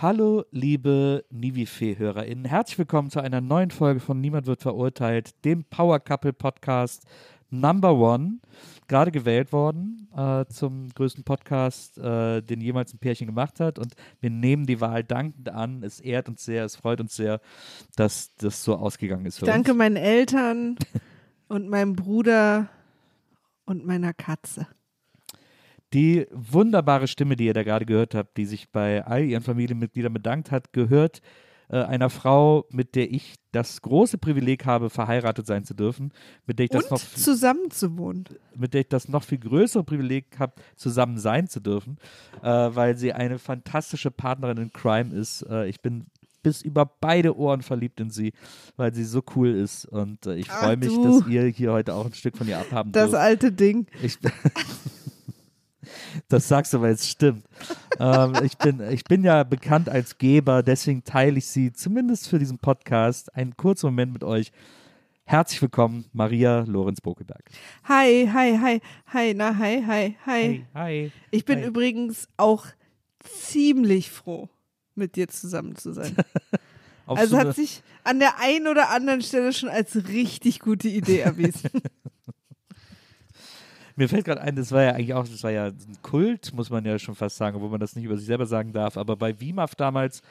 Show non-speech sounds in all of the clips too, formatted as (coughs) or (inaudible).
Hallo, liebe Nivifee-HörerInnen. Herzlich willkommen zu einer neuen Folge von Niemand wird verurteilt, dem Power Couple Podcast Number One. Gerade gewählt worden äh, zum größten Podcast, äh, den jemals ein Pärchen gemacht hat. Und wir nehmen die Wahl dankend an. Es ehrt uns sehr, es freut uns sehr, dass das so ausgegangen ist Danke uns. meinen Eltern und meinem Bruder und meiner Katze. Die wunderbare Stimme, die ihr da gerade gehört habt, die sich bei all ihren Familienmitgliedern bedankt hat, gehört äh, einer Frau, mit der ich das große Privileg habe, verheiratet sein zu dürfen, mit der ich das Und noch zusammen zu wohnen. mit der ich das noch viel größere Privileg habe, zusammen sein zu dürfen, äh, weil sie eine fantastische Partnerin in Crime ist. Äh, ich bin bis über beide Ohren verliebt in sie, weil sie so cool ist und äh, ich freue mich, dass ihr hier heute auch ein Stück von ihr abhaben Das dürft. alte Ding. Ich, (laughs) (laughs) das sagst du, weil es stimmt. ähm, ich, bin, ich bin ja bekannt als Geber, deswegen teile ich sie zumindest für diesen Podcast einen kurzen Moment mit euch. Herzlich willkommen, Maria Lorenz Bokelberg. Hi, hi, hi, hi, na, hi, hi, hi. hi. Ich bin hi. übrigens auch ziemlich froh, mit dir zusammen zu sein. (laughs) Also so hat sich an der einen oder anderen Stelle schon als richtig gute Idee erwiesen. (laughs) Mir fällt gerade ein, das war ja eigentlich auch, das war ja ein Kult, muss man ja schon fast sagen, obwohl man das nicht über sich selber sagen darf. Aber bei WIMAF damals,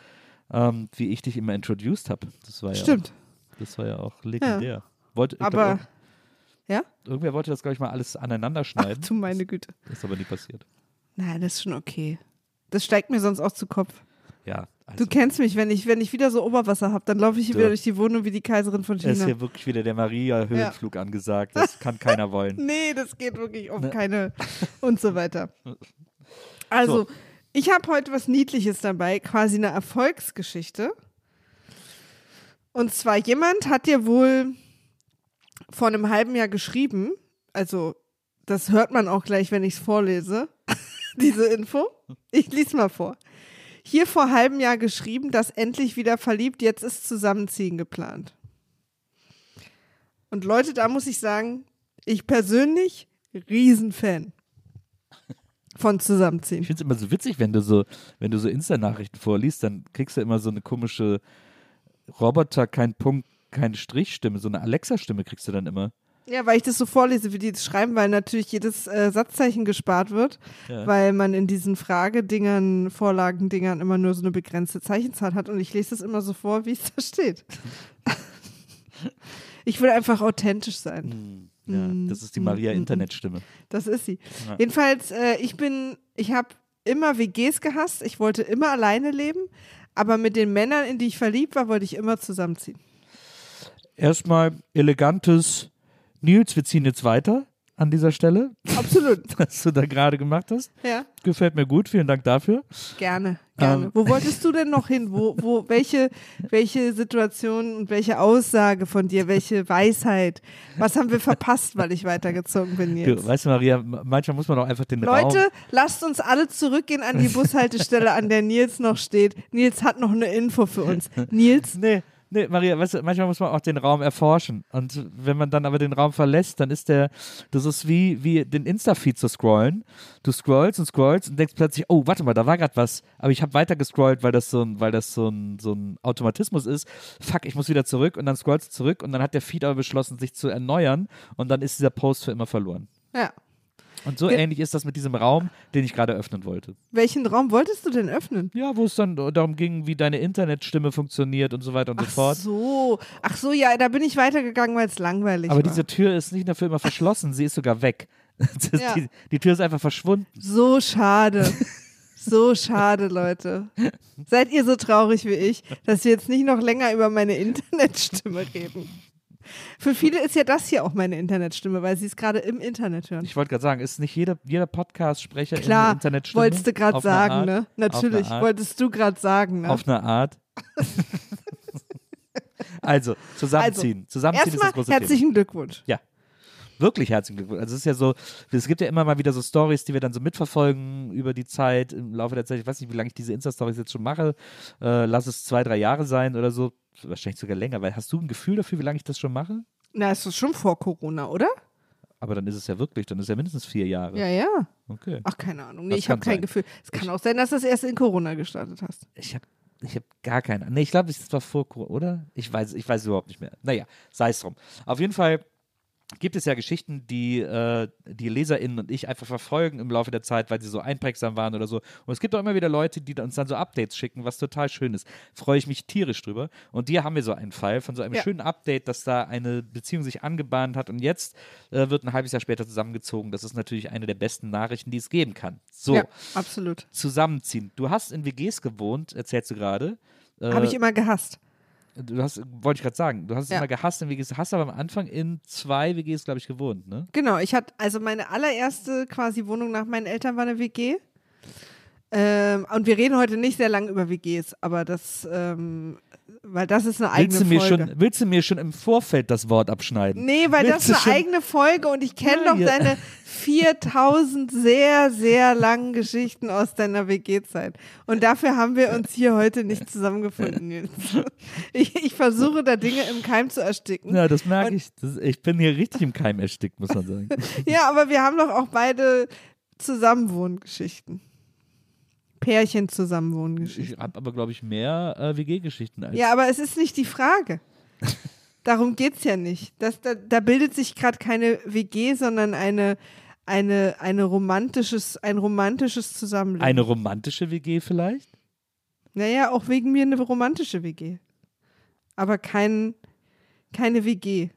ähm, wie ich dich immer introduced habe, das war ja Stimmt. Auch, das war ja auch legendär. Wollte, ich Aber, glaub, ja? irgendwer wollte das, glaube ich, mal alles aneinander schneiden. Du meine Güte. Das ist aber nie passiert. Nein, das ist schon okay. Das steigt mir sonst auch zu Kopf. Ja, also, Du kennst mich, wenn ich, wenn ich wieder so Oberwasser habe, dann laufe ich hier Du. wieder durch die Wohnung wie die Kaiserin von es ist China. hier wirklich wieder der Maria-Höhenflug angesagt. Das kann keiner (laughs) wollen. Nee, das geht wirklich auf Ne. keine und so weiter. (laughs) Also, So. ich habe heute was Niedliches dabei, quasi eine Erfolgsgeschichte. Und zwar jemand hat dir wohl vor einem halben Jahr geschrieben, also das hört man auch gleich, wenn ich es vorlese, (laughs) diese Info. Ich lese mal vor. Hier vor halbem Jahr geschrieben, dass endlich wieder verliebt, jetzt ist Zusammenziehen geplant. Und Leute, da muss ich sagen, ich persönlich Riesenfan von Zusammenziehen. Ich finde es immer so witzig, wenn du so, wenn du so Insta-Nachrichten vorliest, dann kriegst du immer so eine komische Roboter, kein Punkt, keine Strichstimme, so eine Alexa-Stimme kriegst du dann immer. Ja, weil ich das so vorlese, wie die das schreiben, weil natürlich jedes äh, Satzzeichen gespart wird, Ja. weil man in diesen Fragedingern, Vorlagendingern immer nur so eine begrenzte Zeichenzahl hat und ich lese das immer so vor, wie es da steht. (laughs) ich will einfach authentisch sein. Ja, das ist die Maria-Internetstimme. Das ist sie. Ja. Jedenfalls, äh, ich bin, ich habe immer WGs gehasst. Ich wollte immer alleine leben, aber mit den Männern, in die ich verliebt war, wollte ich immer zusammenziehen. Erstmal elegantes Nils, wir ziehen jetzt weiter. an dieser Stelle, Absolut. (laughs) was du da gerade gemacht hast. Ja, Gefällt mir gut, vielen Dank dafür. gerne, gerne. Ähm. Wo wolltest du denn noch hin? Wo, wo, welche, welche Situation und welche Aussage von dir, welche Weisheit? Was haben wir verpasst, weil ich weitergezogen bin jetzt? Du, weißt du, Maria, manchmal muss man auch einfach den Raum. Leute, lasst uns alle zurückgehen an die Bushaltestelle, an der Nils noch steht. Nils hat noch eine Info für uns. (laughs) Nils, Nee, nee, Maria, weißt du, manchmal muss man auch den Raum erforschen. Und wenn man dann aber den Raum verlässt, dann ist der, das ist wie, wie den Insta-Feed zu scrollen. Du scrollst und scrollst und denkst plötzlich, oh, warte mal, da war gerade was. Aber ich habe weiter gescrollt, weil das so ein, weil das so ein, so ein Automatismus ist. Fuck, ich muss wieder zurück und dann scrollst du zurück und dann hat der Feed aber beschlossen, sich zu erneuern und dann ist dieser Post für immer verloren. ja. Und so Ge- ähnlich ist das mit diesem Raum, den ich gerade öffnen wollte. Welchen Raum wolltest du denn öffnen? Ja, wo es dann darum ging, wie deine Internetstimme funktioniert und so weiter und so Ach fort. so, ach so, ja, da bin ich weitergegangen, weil es langweilig Aber war. diese Tür ist nicht nur für immer verschlossen, sie ist sogar weg. (laughs) Ja. die, die Tür ist einfach verschwunden. So schade. So schade, Leute. Seid ihr so traurig wie ich, dass wir jetzt nicht noch länger über meine Internetstimme reden? Für viele ist ja das hier auch meine Internetstimme, weil sie es gerade im Internet hören. Ich wollte gerade sagen, ist nicht jeder, jeder Podcast-Sprecher in Klar, der Internetstimme? wolltest du gerade sagen, Art? ne? Natürlich, wolltest du gerade sagen, ne? Auf eine Art. (laughs) also, zusammenziehen. zusammenziehen ist Erstmal das große Thema. herzlichen Glückwunsch. Ja. Wirklich herzlichen Glückwunsch. Also es ist ja so, es gibt ja immer mal wieder so Stories, die wir dann so mitverfolgen über die Zeit, im Laufe der Zeit. Ich weiß nicht, wie lange ich diese Insta-Stories jetzt schon mache. Äh, lass es zwei, drei Jahre sein oder so. Wahrscheinlich sogar länger, weil hast du ein Gefühl dafür, wie lange ich das schon mache? Na, ist das schon vor Corona, oder? Aber dann ist es ja wirklich, dann ist es ja mindestens vier Jahre. Ja, ja. Okay. Ach, keine Ahnung. Nee, Das ich habe kein sein. Gefühl. Es kann auch sein, dass du das erst in Corona gestartet hast. Ich habe ich hab gar keine. Nee, ich glaube, das war vor Corona, oder? Ich weiß, ich weiß überhaupt nicht mehr. Naja, sei es drum. Auf jeden Fall gibt es ja Geschichten, die äh, die LeserInnen und ich einfach verfolgen im Laufe der Zeit, weil sie so einprägsam waren oder so. Und es gibt auch immer wieder Leute, die uns dann so Updates schicken, was total schön ist. Freue ich mich tierisch drüber. Und hier haben wir so einen Fall von so einem Ja. schönen Update, dass da eine Beziehung sich angebahnt hat und jetzt äh, wird ein halbes Jahr später zusammengezogen. Das ist natürlich eine der besten Nachrichten, die es geben kann. So, Ja, absolut. zusammenziehen. Du hast in WGs gewohnt, erzählst du gerade. Äh, Habe ich immer gehasst. Du hast, wollte ich gerade sagen, du hast es Ja. immer gehasst in WGs, hast aber am Anfang in zwei WGs, glaube ich, gewohnt, ne? Genau, ich hatte, also meine allererste quasi Wohnung nach meinen Eltern war eine WG. Ähm, und wir reden heute nicht sehr lange über WGs, aber das, ähm, weil das ist eine eigene Willst du, mir Folge. schon, willst du mir schon im Vorfeld das Wort abschneiden? Nee, weil Willst das ist eine eigene Folge und ich kenne Ja, doch ja. deine 4000 sehr, sehr langen Geschichten aus deiner WG-Zeit. Und dafür haben wir uns hier heute nicht zusammengefunden. Ich, ich versuche da Dinge im Keim zu ersticken. Ja, das merke Und- ich. Das, ich bin hier richtig im Keim erstickt, muss man sagen. (laughs) Ja, aber wir haben doch auch beide Zusammenwohngeschichten. Pärchen Zusammenwohngeschichten. Ich habe aber, glaube ich, mehr äh, WG-Geschichten als. Ja, aber es ist nicht die Frage. (laughs) Darum geht's ja nicht. Das, da, da bildet sich gerade keine WG, sondern eine, eine, eine romantisches, ein romantisches Zusammenleben. Eine romantische WG vielleicht? naja, auch wegen mir eine romantische WG. Aber kein, keine WG.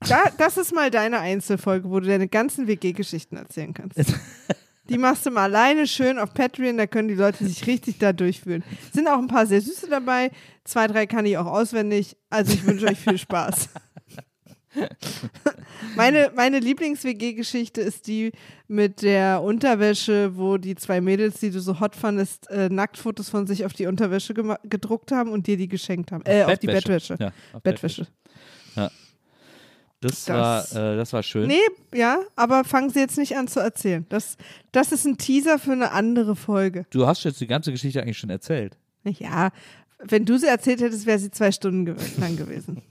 Da, das ist mal deine Einzelfolge, wo du deine ganzen WG-Geschichten erzählen kannst. (laughs) Die machst du mal alleine schön auf Patreon, da können die Leute sich richtig da durchfühlen. Sind auch ein paar sehr süße dabei. Zwei, drei kann ich auch auswendig. Also ich wünsche euch viel Spaß. (laughs) meine meine Lieblings-WG-Geschichte ist die mit der Unterwäsche, wo die zwei Mädels, die du so hot fandest, äh, Nacktfotos von sich auf die Unterwäsche gedruckt haben und dir die geschenkt haben. Äh, auf die Bettwäsche. Ja, auf Bettwäsche. Das, Das- war, äh, das war schön. Nee, ja, aber fangen Sie jetzt nicht an zu erzählen. Das, das ist ein Teaser für eine andere Folge. Du hast jetzt die ganze Geschichte eigentlich schon erzählt. Ja, wenn du sie erzählt hättest, wäre sie zwei Stunden gew lang gewesen.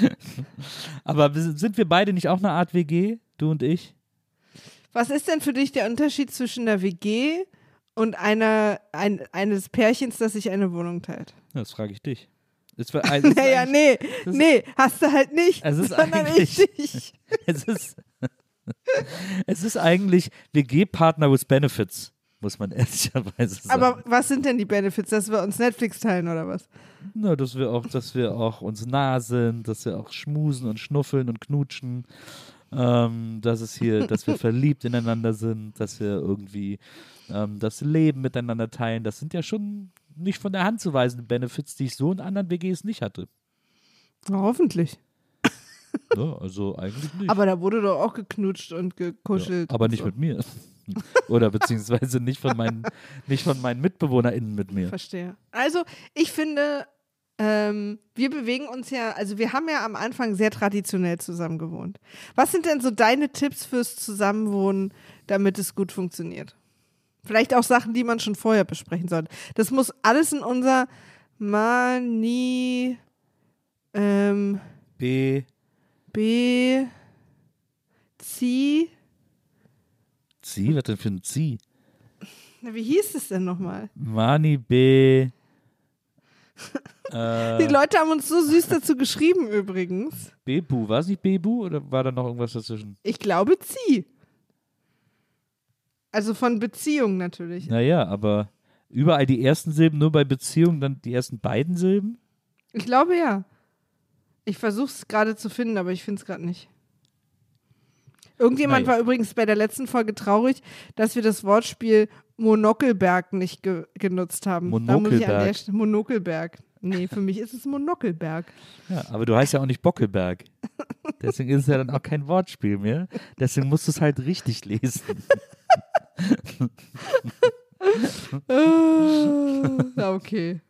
(laughs) Aber sind wir beide nicht auch eine Art WG, du und ich? Was ist denn für dich der Unterschied zwischen einer WG und einer, ein, eines Pärchens, das sich eine Wohnung teilt? Das frage ich dich. Es war- also (laughs) ist Naja, nee, nee, hast du halt nicht, Es ist sondern eigentlich- ich (laughs) es ist, (laughs) es ist eigentlich WG-Partner with Benefits, muss man ehrlicherweise sagen. Aber was sind denn die Benefits, dass wir uns Netflix teilen oder was? Na, dass wir auch, dass wir auch uns nah sind, dass wir auch schmusen und schnuffeln und knutschen, ähm, dass es hier, dass wir verliebt ineinander sind, dass wir irgendwie ähm, das Leben miteinander teilen. Das sind ja schon nicht von der Hand zu weisende Benefits, die ich so in anderen WGs nicht hatte. Na, hoffentlich. (laughs) Ne? Also eigentlich nicht. Aber da wurde doch auch geknutscht und gekuschelt. Ja, aber und nicht so. mit mir. (laughs) Oder beziehungsweise nicht von meinen, nicht von meinen MitbewohnerInnen mit mir. Verstehe. Also, ich finde, ähm, wir bewegen uns ja, also wir haben ja am Anfang sehr traditionell zusammen gewohnt. Was sind denn so deine Tipps fürs Zusammenwohnen, damit es gut funktioniert? Vielleicht auch Sachen, die man schon vorher besprechen sollte. Das muss alles in unser Mani ähm, B. B Zieh. Sie? Was denn für ein Sie? Na, wie hieß es denn nochmal? Mani B. (laughs) Die Leute haben uns so süß dazu geschrieben übrigens. Bebu. War es nicht Bebu oder war da noch irgendwas dazwischen? Ich glaube Zieh. Also von Beziehung natürlich. Naja, aber überall die ersten Silben, nur bei Beziehungen dann die ersten beiden Silben? Ich glaube ja. Ich versuche es gerade zu finden, aber ich finde es gerade nicht. Irgendjemand Naja. war übrigens bei der letzten Folge traurig, dass wir das Wortspiel Monokelberg nicht ge genutzt haben. Monokelberg. Monokelberg. Nee, für mich ist es Monokelberg. Ja, aber du heißt ja auch nicht Bockelberg. (laughs) Deswegen ist es ja dann auch kein Wortspiel mehr. Deswegen musst du es halt richtig lesen. (laughs) ja, okay.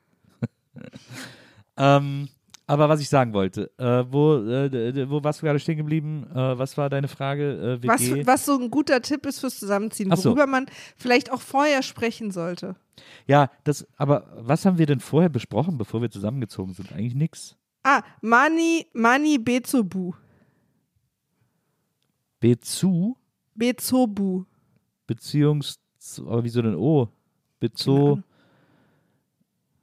Ähm, aber was ich sagen wollte, äh, wo, äh, wo warst du gerade stehen geblieben? Äh, was war deine Frage? Äh, Was, was so ein guter Tipp ist fürs Zusammenziehen, Ach so. worüber man vielleicht auch vorher sprechen sollte. Ja, das, aber was haben wir denn vorher besprochen, bevor wir zusammengezogen sind? Eigentlich nix. Ah, Mani, Mani Bezobu. Bezu, Bezobu. Beziehungs, aber wieso denn O? Bezo.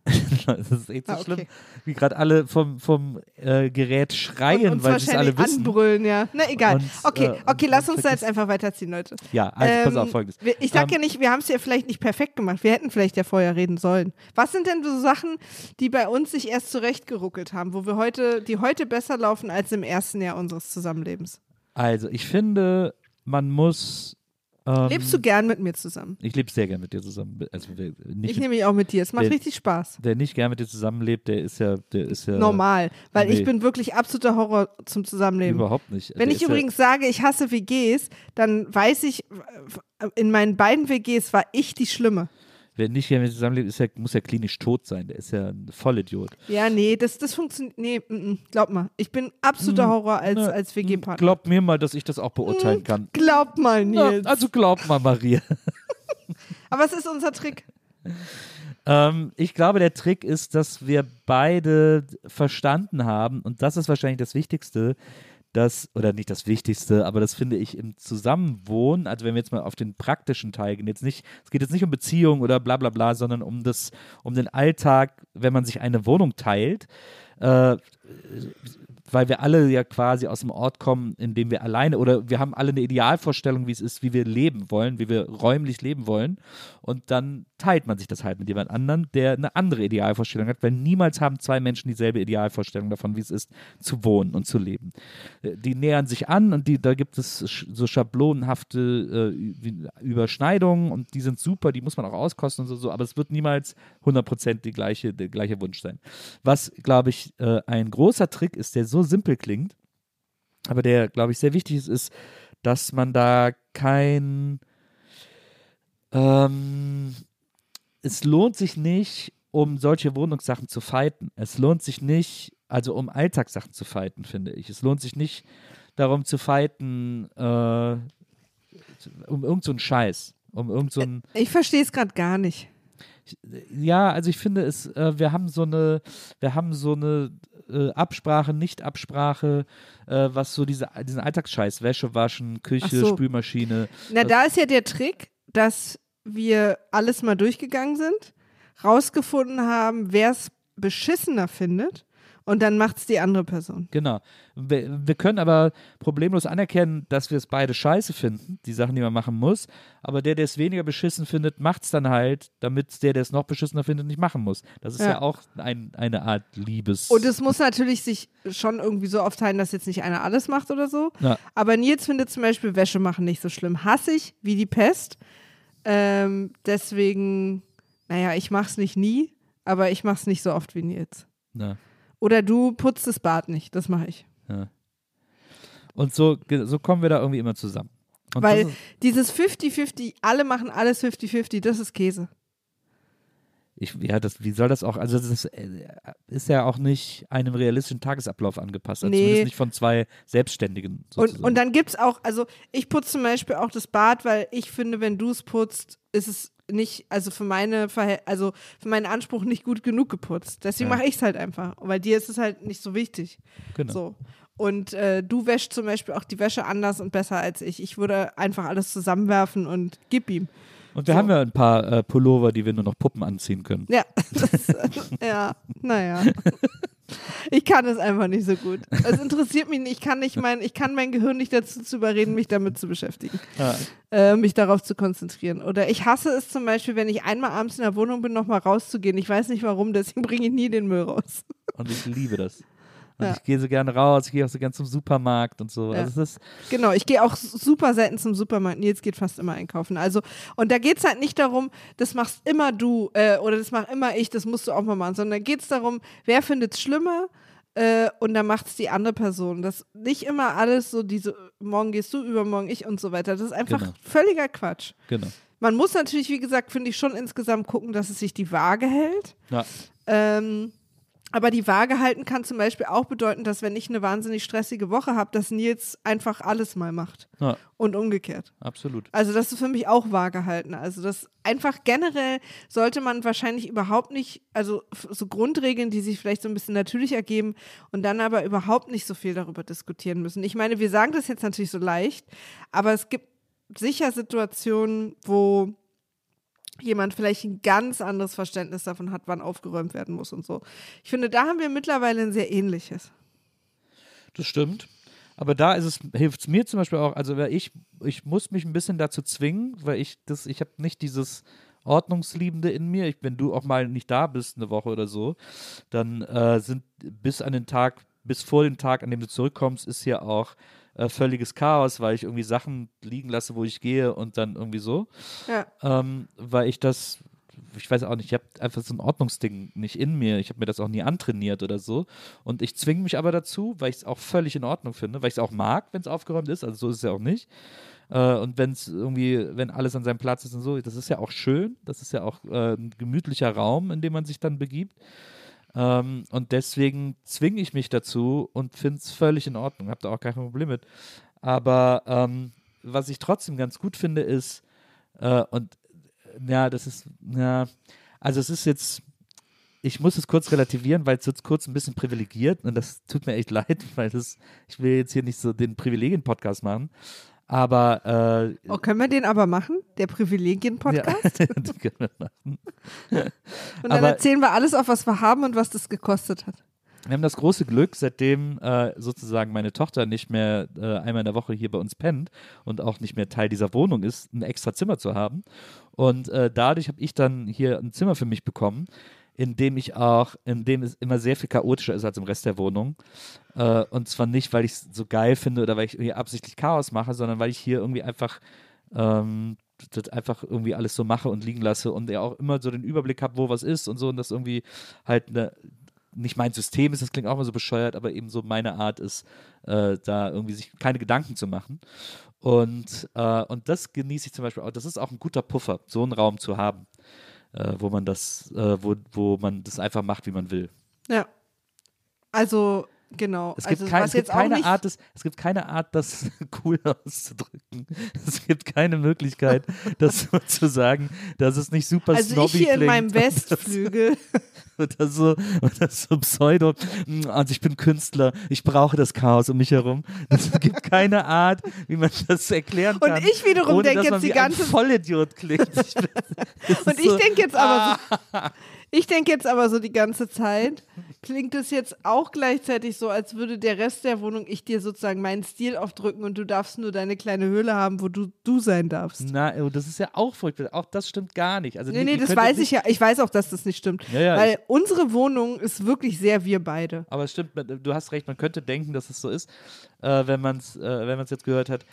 (laughs) das ist echt so Ah, okay. schlimm, wie gerade alle vom, vom äh, Gerät schreien, und, weil sie es alle wissen. anbrüllen, ja. Na egal. Und, okay, äh, okay, lass uns da jetzt einfach weiterziehen, Leute. Ja, also pass Ähm, auf, folgendes. wir- Ich sag Ähm, ja nicht, wir haben es ja vielleicht nicht perfekt gemacht. Wir hätten vielleicht ja vorher reden sollen. Was sind denn so Sachen, die bei uns sich erst zurechtgeruckelt haben, wo wir heute, die heute besser laufen als im ersten Jahr unseres Zusammenlebens? Also, ich finde, man muss. Ähm, Lebst du gern mit mir zusammen? Ich lebe sehr gern mit dir zusammen. Also, Ich nehme mich auch mit dir. Es macht Wenn- richtig Spaß. wer nicht gern mit dir zusammenlebt, der ist ja, der ist ja Normal. Weil nee. ich bin wirklich absoluter Horror zum Zusammenleben. überhaupt nicht. Wenn Der ich übrigens sage, ich hasse WGs, dann weiß ich, in meinen beiden WGs war ich die Schlimme. Wer nicht gern mit zusammenlebt, ist ja, muss ja klinisch tot sein. Der ist ja ein Vollidiot. Ja, nee, das, das funktioniert. Nee, mm, mm, glaub mal. Ich bin absoluter Horror als, Na, als WG-Partner. Glaub mir mal, dass ich das auch beurteilen kann. Glaub mal, Na, Nils. also glaub mal, Maria. (laughs) Aber es ist unser Trick. (laughs) Ähm, ich glaube, der Trick ist, dass wir beide verstanden haben, und das ist wahrscheinlich das Wichtigste, dass, oder nicht das Wichtigste, aber das finde ich im Zusammenwohnen, also wenn wir jetzt mal auf den praktischen Teil gehen, jetzt nicht, es geht jetzt nicht um Beziehung oder bla bla bla, sondern um das, um den Alltag, wenn man sich eine Wohnung teilt, äh, weil wir alle ja quasi aus dem Ort kommen, in dem wir alleine oder wir haben alle eine Idealvorstellung, wie es ist, wie wir leben wollen, wie wir räumlich leben wollen. Und dann teilt man sich das halt mit jemand anderem, der eine andere Idealvorstellung hat, weil niemals haben zwei Menschen dieselbe Idealvorstellung davon, wie es ist, zu wohnen und zu leben. Äh, Die nähern sich an und die, da gibt es so schablonenhafte äh, Überschneidungen und die sind super, die muss man auch auskosten und so, so aber es wird niemals 100% die gleiche, der gleiche Wunsch sein. Was, glaube ich, äh, ein großer Trick ist, der so simpel klingt, aber der, glaube ich, sehr wichtig ist, ist, dass man da kein ähm, es lohnt sich nicht, um solche Wohnungssachen zu fighten. Es lohnt sich nicht, also um Alltagssachen zu fighten, finde ich. Es lohnt sich nicht darum zu fighten, äh, um irgend so Scheiß. Um irgend so einen, Ich verstehe es gerade gar nicht. ja, also ich finde es, äh, wir haben so eine, wir haben so eine äh, Absprache, Nicht-Absprache, äh, was so diese, diesen Alltagsscheiß, Wäsche waschen, Küche, so. Spülmaschine. Na, da ist ja der Trick, dass wir alles mal durchgegangen sind, rausgefunden haben, wer es beschissener findet und dann macht es die andere Person. Genau. Wir, wir können aber problemlos anerkennen, dass wir es beide scheiße finden, die Sachen, die man machen muss. Aber der, der es weniger beschissen findet, macht es dann halt, damit der, der es noch beschissener findet, nicht machen muss. Das ist ja, Ja. auch ein, eine Art Liebes. Und es muss natürlich sich schon irgendwie so aufteilen, dass jetzt nicht einer alles macht oder so. Ja. Aber Nils findet zum Beispiel Wäsche machen nicht so schlimm. Hasse ich wie die Pest. Ähm, deswegen, naja, ich mach's nicht nie, aber ich mach's nicht so oft wie Nils. ja, Oder du putzt das Bad nicht, das mache ich. ja. Und so, so kommen wir da irgendwie immer zusammen. Und Weil dieses 50-50, alle machen alles 50-50, das ist Käse. Ich, ja, das, wie soll das auch, also das ist, äh, ja auch nicht einem realistischen Tagesablauf angepasst, also Nee. zumindest nicht von zwei Selbstständigen Und, sozusagen. und dann gibt's auch, also ich putze zum Beispiel auch das Bad, weil ich finde, wenn du es putzt, ist es nicht, also für meine Verhält also für meinen Anspruch nicht gut genug geputzt. Deswegen Ja. mache ich es halt einfach, weil dir ist es halt nicht so wichtig. genau. So. Und äh, du wäschst zum Beispiel auch die Wäsche anders und besser als ich. Ich würde einfach alles zusammenwerfen und gib ihm. Und wir so. haben ja ein paar äh, Pullover, die wir nur noch Puppen anziehen können. Ja, das, ja, naja. Ich kann es einfach nicht so gut. Es interessiert mich nicht. Ich kann nicht mein, ich kann mein Gehirn nicht dazu zu überreden, mich damit zu beschäftigen. Ja. äh, mich darauf zu konzentrieren. Oder ich hasse es zum Beispiel, wenn ich einmal abends in der Wohnung bin, nochmal rauszugehen. Ich weiß nicht warum, deswegen bringe ich nie den Müll raus. Und ich liebe das. Und Ja. ich gehe so gerne raus, ich gehe auch so gerne zum Supermarkt und so. Ja. Also ist, Genau, ich gehe auch super selten zum Supermarkt. Nils geht fast immer einkaufen. Also, und da geht es halt nicht darum, das machst immer du äh, oder das mach immer ich, das musst du auch mal machen, sondern geht es darum, wer findet es schlimmer äh, und dann macht es die andere Person. Das nicht immer alles so diese, morgen gehst du, übermorgen ich und so weiter. Das ist einfach Genau. völliger Quatsch. genau. Man muss natürlich, wie gesagt, finde ich schon insgesamt gucken, dass es sich die Waage hält. Ja. Ähm, aber die Waage halten kann zum Beispiel auch bedeuten, dass wenn ich eine wahnsinnig stressige Woche habe, dass Nils einfach alles mal macht. ja, Und umgekehrt. absolut. Also das ist für mich auch Waage halten. Also das einfach generell sollte man wahrscheinlich überhaupt nicht, also so Grundregeln, die sich vielleicht so ein bisschen natürlich ergeben und dann aber überhaupt nicht so viel darüber diskutieren müssen. Ich meine, wir sagen das jetzt natürlich so leicht, aber es gibt sicher Situationen, wo jemand vielleicht ein ganz anderes Verständnis davon hat, wann aufgeräumt werden muss und so. Ich finde, da haben wir mittlerweile ein sehr ähnliches. Das stimmt. Aber da ist es, hilft es mir zum Beispiel auch, also weil ich, ich muss mich ein bisschen dazu zwingen, weil ich das, ich habe nicht dieses Ordnungsliebende in mir. Ich, wenn du auch mal nicht da bist, eine Woche oder so, dann äh, sind bis an den Tag, bis vor dem Tag, an dem du zurückkommst, ist hier auch äh, völliges Chaos, weil ich irgendwie Sachen liegen lasse, wo ich gehe und dann irgendwie so. Ja. ähm, weil ich das, ich weiß auch nicht, ich habe einfach so ein Ordnungsding nicht in mir. Ich habe mir das auch nie antrainiert oder so. Und ich zwinge mich aber dazu, weil ich es auch völlig in Ordnung finde, weil ich es auch mag, wenn es aufgeräumt ist. Also so ist es ja auch nicht. Äh, und wenn es irgendwie, wenn alles an seinem Platz ist und so, das ist ja auch schön. Das ist ja auch äh, ein gemütlicher Raum, in dem man sich dann begibt. Ähm, und deswegen zwinge ich mich dazu und finde es völlig in Ordnung. Habe da auch kein Problem mit. Aber ähm, was ich trotzdem ganz gut finde, ist, äh, und äh, ja, das ist, ja, also es ist jetzt, ich muss es kurz relativieren, weil es jetzt kurz ein bisschen privilegiert und das tut mir echt (laughs) leid, weil das, ich will jetzt hier nicht so den Privilegien-Podcast machen. Aber äh, Oh, können wir den aber machen? Der Privilegien-Podcast? ja, (laughs) die können wir machen. (laughs) Und dann Aber- erzählen wir alles auf, was wir haben und was das gekostet hat. Wir haben das große Glück, seitdem äh, sozusagen meine Tochter nicht mehr äh, einmal in der Woche hier bei uns pennt und auch nicht mehr Teil dieser Wohnung ist, ein extra Zimmer zu haben. Und äh, dadurch habe ich dann hier ein Zimmer für mich bekommen, in dem ich auch, in dem es immer sehr viel chaotischer ist als im Rest der Wohnung. Äh, und zwar nicht, weil ich es so geil finde oder weil ich irgendwie absichtlich Chaos mache, sondern weil ich hier irgendwie einfach ähm, das einfach irgendwie alles so mache und liegen lasse und ja auch immer so den Überblick habe, wo was ist und so und das irgendwie halt eine nicht mein System ist, das klingt auch immer so bescheuert, aber eben so meine Art ist, äh, da irgendwie sich keine Gedanken zu machen. Und, äh, und das genieße ich zum Beispiel auch. Das ist auch ein guter Puffer, so einen Raum zu haben, äh, wo man das, äh, wo, wo man das einfach macht, wie man will. Ja. Also, genau. Es gibt, also, kein, es gibt keine Art, das, es gibt keine Art, das cool auszudrücken. Es gibt keine Möglichkeit, (laughs) das so zu sagen, dass es nicht super Also ich snobby hier in meinem (laughs) Westflügel. (laughs) Oder so, oder so Pseudo, "Mm, also ich bin Künstler, ich brauche das Chaos um mich herum. Es gibt keine Art, wie man das erklären Und kann. ich wiederum ohne, denk dass jetzt die ganze- Vollidiot klingt. Ich bin, das Und ich so, denke jetzt aber Ah. Ich denke jetzt aber so die ganze Zeit, klingt es jetzt auch gleichzeitig so, als würde der Rest der Wohnung ich dir sozusagen meinen Stil aufdrücken und du darfst nur deine kleine Höhle haben, wo du du sein darfst. Na, oh, das ist ja auch furchtbar. Auch das stimmt gar nicht. Also, Nee, nee, das weiß ich ja. Ich weiß auch, dass das nicht stimmt. Ja, ja, weil unsere Wohnung ist wirklich sehr wir beide. Aber es stimmt, du hast recht, man könnte denken, dass es so ist, äh, wenn man es äh, wenn man's jetzt gehört hat.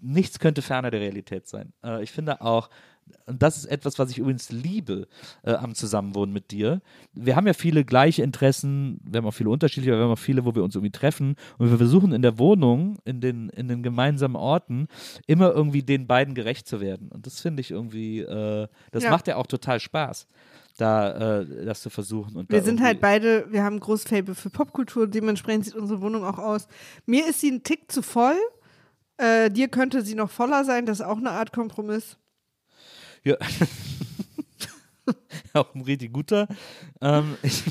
Nichts könnte ferner der Realität sein. Äh, ich finde auch, und das ist etwas, was ich übrigens liebe äh, am Zusammenwohnen mit dir. Wir haben ja viele gleiche Interessen, wir haben auch viele unterschiedliche, aber wir haben auch viele, wo wir uns irgendwie treffen. Und wir versuchen in der Wohnung, in den, in den gemeinsamen Orten, immer irgendwie den beiden gerecht zu werden. Und das finde ich irgendwie, äh, das Ja. macht ja auch total Spaß, da äh, das zu versuchen. Und Wir sind halt beide, wir haben ein großes Fable für Popkultur, dementsprechend sieht unsere Wohnung auch aus. Mir ist sie ein Tick zu voll. Äh, dir könnte sie noch voller sein, das ist auch eine Art Kompromiss. (laughs) Ja. auch ein richtig guter. Ähm, (laughs) ich,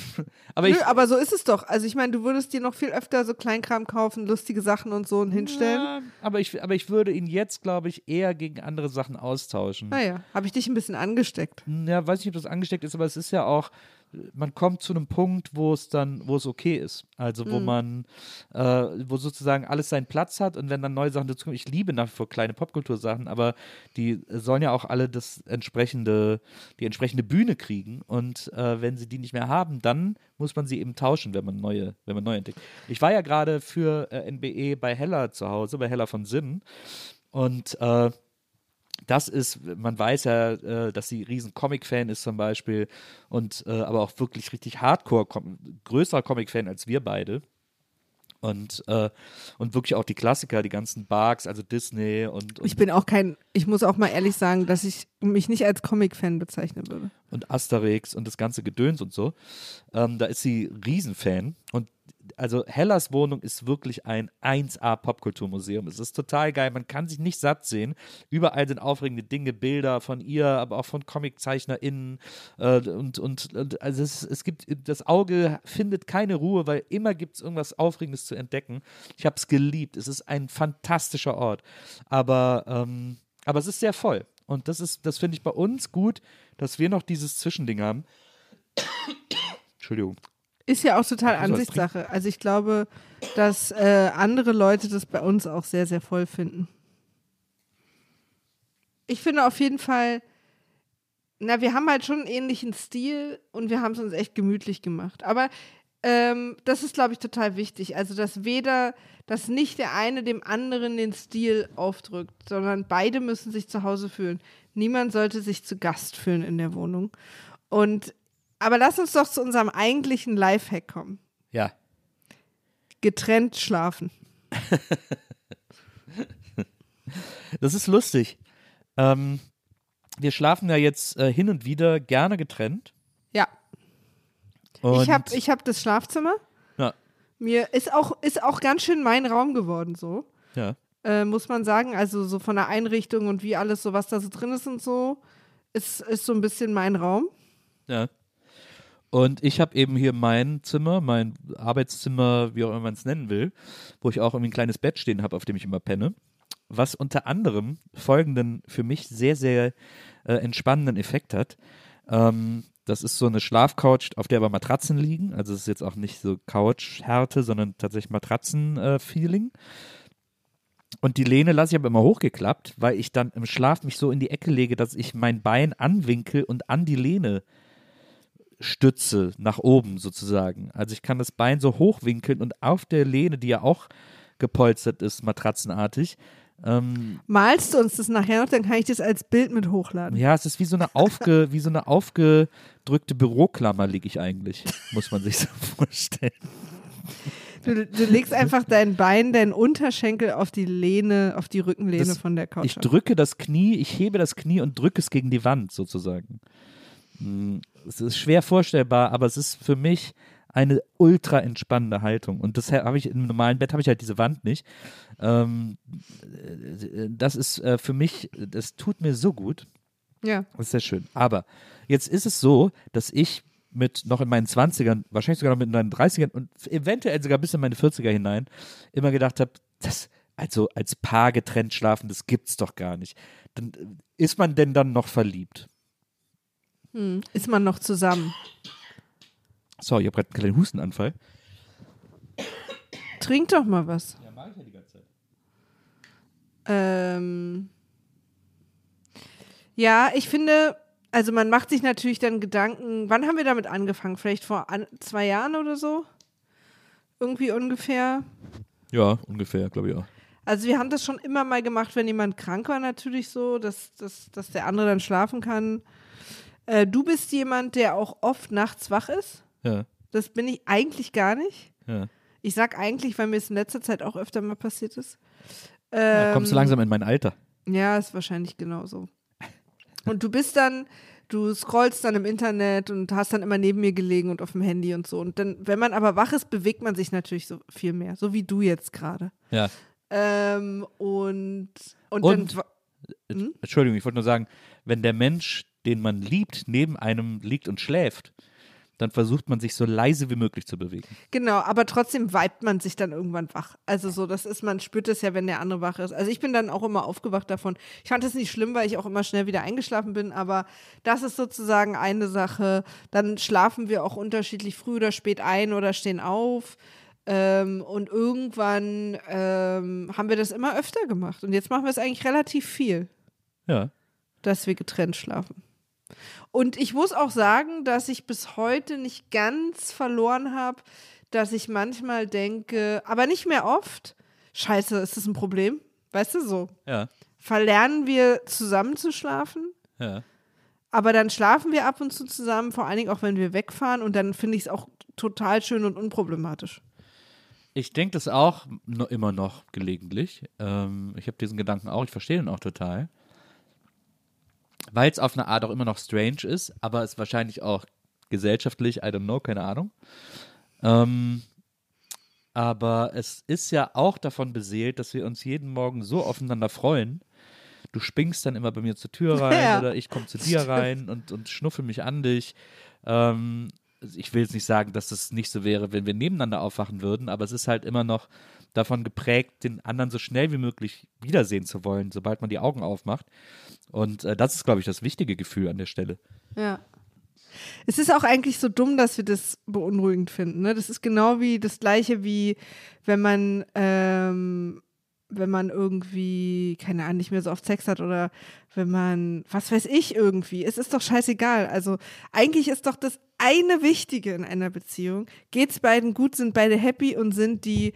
aber ich, Nö, aber so ist es doch. Also ich meine, du würdest dir noch viel öfter so Kleinkram kaufen, lustige Sachen und so und hinstellen. Ja, aber, ich, aber ich würde ihn jetzt, glaube ich, eher gegen andere Sachen austauschen. Naja, habe ich dich ein bisschen angesteckt. Ja, weiß nicht, ob das angesteckt ist, aber es ist ja auch, man kommt zu einem Punkt, wo es dann, wo es okay ist. Also wo man, äh, wo sozusagen alles seinen Platz hat und wenn dann neue Sachen dazukommen, ich liebe nach wie vor kleine Popkultursachen, aber die sollen ja auch alle das entsprechende, die entsprechende Bühne kriegen und äh, wenn sie die nicht mehr haben, dann muss man sie eben tauschen, wenn man neue, wenn man neu entdeckt. Ich war ja gerade für äh, NBE bei Hella zu Hause, bei Hella von Sinn und äh, das ist, man weiß ja, äh, dass sie riesen Comic-Fan ist zum Beispiel und äh, aber auch wirklich richtig Hardcore, com größerer Comic-Fan als wir beide. Und, äh, und wirklich auch die Klassiker, die ganzen Barks, also Disney und, und, Ich bin auch kein, ich muss auch mal ehrlich sagen, dass ich mich nicht als Comic-Fan bezeichnen würde. und Asterix und das ganze Gedöns und so. Ähm, da ist sie Riesenfan. Und also Hellas Wohnung ist wirklich ein 1A Popkulturmuseum. Es ist total geil. Man kann sich nicht satt sehen. Überall sind aufregende Dinge, Bilder von ihr, aber auch von ComiczeichnerInnen. Äh, und, und, und also es, es gibt, das Auge findet keine Ruhe, weil immer gibt es irgendwas Aufregendes zu entdecken. Ich habe es geliebt. Es ist ein fantastischer Ort. Aber, ähm, aber es ist sehr voll. Und das ist, das finde ich bei uns gut, dass wir noch dieses Zwischending haben. (coughs) Entschuldigung. Ist ja auch total Ansichtssache. Also ich glaube, dass äh, andere Leute das bei uns auch sehr, sehr voll finden. Ich finde auf jeden Fall, na, wir haben halt schon einen ähnlichen Stil und wir haben es uns echt gemütlich gemacht. Aber ähm, das ist, glaube ich, total wichtig. Also, dass weder, dass nicht der eine dem anderen den Stil aufdrückt, sondern beide müssen sich zu Hause fühlen. Niemand sollte sich zu Gast fühlen in der Wohnung. Und, aber lass uns doch zu unserem eigentlichen Lifehack kommen. Ja. Getrennt schlafen. (laughs) Das ist lustig. Ähm, wir schlafen ja jetzt äh, hin und wieder gerne getrennt. Ja. Und, ich habe ich hab das Schlafzimmer. Ja. Mir ist auch, ist auch ganz schön mein Raum geworden, so. ja. Äh, muss man sagen. Also so von der Einrichtung und wie alles so, was da so drin ist und so, ist, ist so ein bisschen mein Raum. Ja. Und ich habe eben hier mein Zimmer, mein Arbeitszimmer, wie auch immer man es nennen will, wo ich auch irgendwie ein kleines Bett stehen habe, auf dem ich immer penne. Was unter anderem folgenden für mich sehr, sehr äh, entspannenden Effekt hat. Ähm, das ist so eine Schlafcouch, auf der aber Matratzen liegen. Also es ist jetzt auch nicht so Couch-Härte, sondern tatsächlich Matratzen-Feeling. Und die Lehne lasse ich aber immer hochgeklappt, weil ich dann im Schlaf mich so in die Ecke lege, dass ich mein Bein anwinkel und an die Lehne stütze, nach oben sozusagen. Also ich kann das Bein so hochwinkeln und auf der Lehne, die ja auch gepolstert ist, matratzenartig, ähm, Malst du uns das nachher noch, dann kann ich das als Bild mit hochladen. ja, es ist wie so eine, aufge, (laughs) wie so eine aufgedrückte Büroklammer, liege ich eigentlich, muss man sich so (laughs) vorstellen. Du, du legst einfach dein Bein, deinen Unterschenkel auf die Lehne, auf die Rückenlehne Das- von der Couch. Ich drücke das Knie, ich hebe das Knie und drücke es gegen die Wand sozusagen. Hm, Es ist schwer vorstellbar, aber es ist für mich eine ultra entspannende Haltung. Und das habe ich im normalen Bett habe ich halt diese Wand nicht. Ähm, äh, das ist äh, für mich, das tut mir so gut. Ja. Das ist sehr schön. Aber jetzt ist es so, dass ich mit noch in meinen 20ern, wahrscheinlich sogar noch mit meinen 30ern und eventuell sogar bis in meine 40er hinein immer gedacht habe, das, also als Paar getrennt schlafen, das gibt's doch gar nicht. Dann äh, ist man denn dann noch verliebt? Hm. Ist man noch zusammen? Sorry, ich habe gerade einen kleinen Hustenanfall. Trink doch mal was. Ja, mache ich ja die ganze Zeit. Ähm, ja, ich finde, also man macht sich natürlich dann Gedanken, wann haben wir damit angefangen? Vielleicht vor an, zwei Jahren oder so? Irgendwie ungefähr. Ja, ungefähr, glaube ich auch. Also wir haben das schon immer mal gemacht, wenn jemand krank war, natürlich so, dass, dass, dass der andere dann schlafen kann. Äh, du bist jemand, der auch oft nachts wach ist. Ja, Das bin ich eigentlich gar nicht. ja. Ich sag eigentlich, weil mir es in letzter Zeit auch öfter mal passiert ist. Da kommst du Ähm, langsam in mein Alter. Ja, ist wahrscheinlich genauso. Und du bist dann, du scrollst dann im Internet und hast dann immer neben mir gelegen und auf dem Handy und so. Und dann, wenn man aber wach ist, bewegt man sich natürlich so viel mehr, so wie du jetzt gerade. Ja. Ähm, und, und, Und- dann, Hm? Entschuldigung, ich wollte nur sagen, wenn der Mensch, den man liebt, neben einem liegt und schläft, dann versucht man sich so leise wie möglich zu bewegen. genau, aber trotzdem vibet man sich dann irgendwann wach. Also so, das ist, man spürt es ja, wenn der andere wach ist. Also ich bin dann auch immer aufgewacht davon. Ich fand es nicht schlimm, weil ich auch immer schnell wieder eingeschlafen bin, aber das ist sozusagen eine Sache. Dann schlafen wir auch unterschiedlich früh oder spät ein oder stehen auf. Ähm, und irgendwann ähm, haben wir das immer öfter gemacht. Und jetzt machen wir es eigentlich relativ viel, Ja. dass wir getrennt schlafen. Und ich muss auch sagen, dass ich bis heute nicht ganz verloren habe, dass ich manchmal denke, aber nicht mehr oft, scheiße, ist das ein Problem? Weißt du so? Ja. Verlernen wir zusammen zu schlafen? Ja. Aber dann schlafen wir ab und zu zusammen, vor allen Dingen auch wenn wir wegfahren und dann finde ich es auch total schön und unproblematisch. Ich denke das auch no, immer noch gelegentlich. Ähm, ich habe diesen Gedanken auch, ich verstehe den auch total. Weil es auf eine Art auch immer noch strange ist, aber es wahrscheinlich auch gesellschaftlich, I don't know, keine Ahnung. Ähm, aber es ist ja auch davon beseelt, dass wir uns jeden Morgen so aufeinander freuen. Du springst dann immer bei mir zur Tür (laughs) rein Ja. oder ich komme zu dir rein und, und schnuffel mich an dich. Ähm, ich will jetzt nicht sagen, dass das nicht so wäre, wenn wir nebeneinander aufwachen würden, aber es ist halt immer noch davon geprägt, den anderen so schnell wie möglich wiedersehen zu wollen, sobald man die Augen aufmacht. Und äh, das ist, glaube ich, das wichtige Gefühl an der Stelle. Ja. Es ist auch eigentlich so dumm, dass wir das beunruhigend finden. Ne? Das ist genau wie das gleiche wie wenn man ähm, wenn man irgendwie, keine Ahnung, nicht mehr so oft Sex hat oder wenn man, was weiß ich irgendwie. Es ist doch scheißegal. Also eigentlich ist doch das eine Wichtige in einer Beziehung. Geht's beiden gut, sind beide happy und sind die,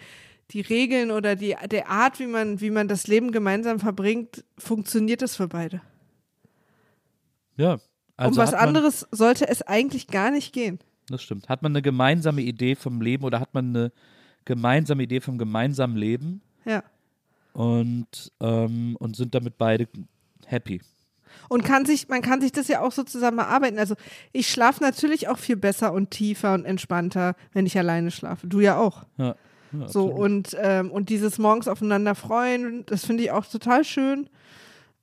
die Regeln oder die, der Art, wie man, wie man das Leben gemeinsam verbringt, funktioniert es für beide. Ja. Also um was man, anderes sollte es eigentlich gar nicht gehen. Das stimmt. Hat man eine gemeinsame Idee vom Leben oder hat man eine gemeinsame Idee vom gemeinsamen Leben Ja. und, ähm, und sind damit beide happy. Und kann sich, man kann sich das ja auch so zusammen erarbeiten. Also ich schlafe natürlich auch viel besser und tiefer und entspannter, wenn ich alleine schlafe. Du ja auch. Ja. Ja So, und, ähm, und dieses morgens aufeinander freuen, das finde ich auch total schön.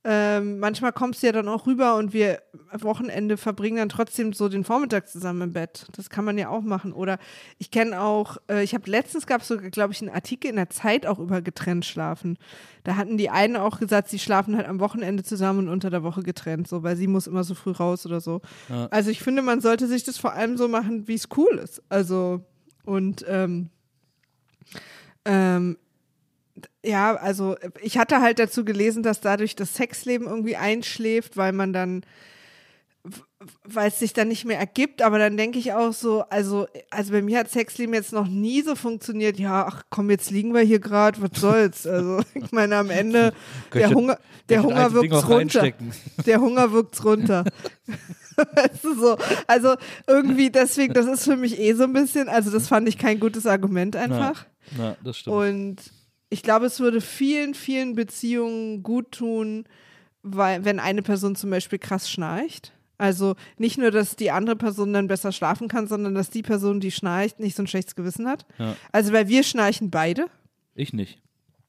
Ähm, manchmal kommst du ja dann auch rüber und wir am Wochenende verbringen dann trotzdem so den Vormittag zusammen im Bett. Das kann man ja auch machen. Oder ich kenne auch, äh, ich habe letztens gab es sogar, glaube ich, einen Artikel in der Zeit auch über getrennt schlafen. Da hatten die einen auch gesagt, sie schlafen halt am Wochenende zusammen und unter der Woche getrennt, so, weil sie muss immer so früh raus oder so. Ja. Also ich finde, man sollte sich das vor allem so machen, wie es cool ist. Also, und ähm, ähm, ja, also ich hatte halt dazu gelesen, dass dadurch das Sexleben irgendwie einschläft, weil man dann, weil es sich dann nicht mehr ergibt, aber dann denke ich auch so, also, also bei mir hat Sexleben jetzt noch nie so funktioniert, ja, ach komm, jetzt liegen wir hier gerade, was soll's? Also (laughs) ich meine, am Ende, der Hunger, (laughs) der Hunger wirkt's runter. Der Hunger wirkt's runter. weißt du so, also irgendwie deswegen, das ist für mich eh so ein bisschen, also das fand ich kein gutes Argument einfach. Ja, das stimmt. Und ich glaube, es würde vielen, vielen Beziehungen gut tun, weil, wenn eine Person zum Beispiel krass schnarcht. Also nicht nur, dass die andere Person dann besser schlafen kann, sondern dass die Person, die schnarcht, nicht so ein schlechtes Gewissen hat. Ja. Also, weil wir schnarchen beide. ich nicht.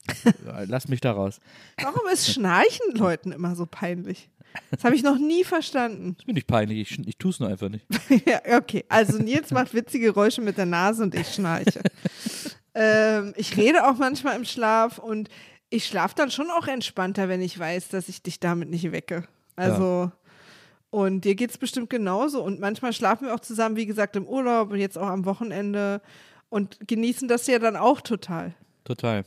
(laughs) Lass mich da raus. Warum ist Schnarchen Leuten immer so peinlich? Das habe ich noch nie verstanden. Ist mir nicht peinlich, ich, ich tue es nur einfach nicht. (laughs) ja, okay. Also Nils macht witzige Geräusche mit der Nase und ich schnarche. (laughs) ähm, ich rede auch manchmal im Schlaf und ich schlafe dann schon auch entspannter, wenn ich weiß, dass ich dich damit nicht wecke. Also, und dir geht's bestimmt genauso. Und manchmal schlafen wir auch zusammen, wie gesagt, im Urlaub und jetzt auch am Wochenende und genießen das ja dann auch total. Total.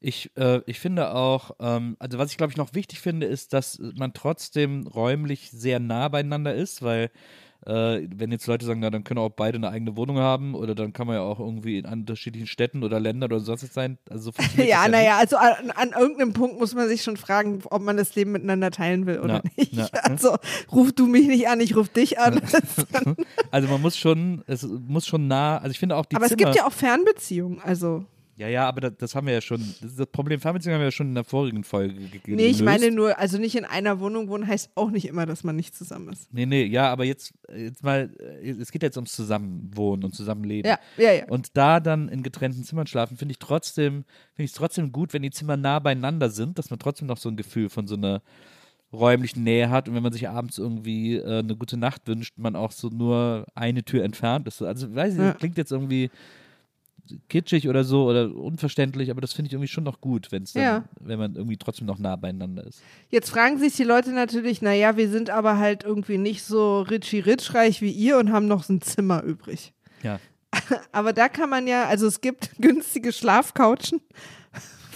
Ich, äh, ich finde auch, ähm, also was ich glaube ich noch wichtig finde, ist, dass man trotzdem räumlich sehr nah beieinander ist, weil äh, wenn jetzt Leute sagen, na, dann können auch beide eine eigene Wohnung haben oder dann kann man ja auch irgendwie in unterschiedlichen Städten oder Ländern oder sonst was sein. Also so (laughs) Ja, naja, also an, an irgendeinem Punkt muss man sich schon fragen, ob man das Leben miteinander teilen will oder Ja, nicht. ja. (laughs) Also ruf du mich nicht an, ich ruf dich an. (laughs) Also man muss schon, es muss schon nah, also ich finde auch die Aber es Zimmer, gibt ja auch Fernbeziehungen, also. Ja, ja, aber das, das haben wir ja schon, das, das Problem Fernbeziehung haben wir ja schon in der vorigen Folge ge- gelöst. Nee, ich meine nur, also nicht in einer Wohnung wohnen heißt auch nicht immer, dass man nicht zusammen ist. Nee, nee, ja, aber jetzt, jetzt mal, äh, es geht jetzt ums Zusammenwohnen und Zusammenleben. Ja, ja, ja. Und da dann in getrennten Zimmern schlafen, finde ich trotzdem, finde ich es trotzdem gut, wenn die Zimmer nah beieinander sind, dass man trotzdem noch so ein Gefühl von so einer räumlichen Nähe hat und wenn man sich abends irgendwie äh, eine gute Nacht wünscht, man auch so nur eine Tür entfernt ist. Also, weiß ich, Ja. das klingt jetzt irgendwie kitschig oder so oder unverständlich, aber das finde ich irgendwie schon noch gut, wenn es dann, Ja. wenn man irgendwie trotzdem noch nah beieinander ist. Jetzt fragen sich die Leute natürlich, naja, wir sind aber halt irgendwie nicht so Richie Ritschreich wie ihr und haben noch so ein Zimmer übrig. Ja. (laughs) Aber da kann man ja, also es gibt (laughs) günstige Schlafcouchen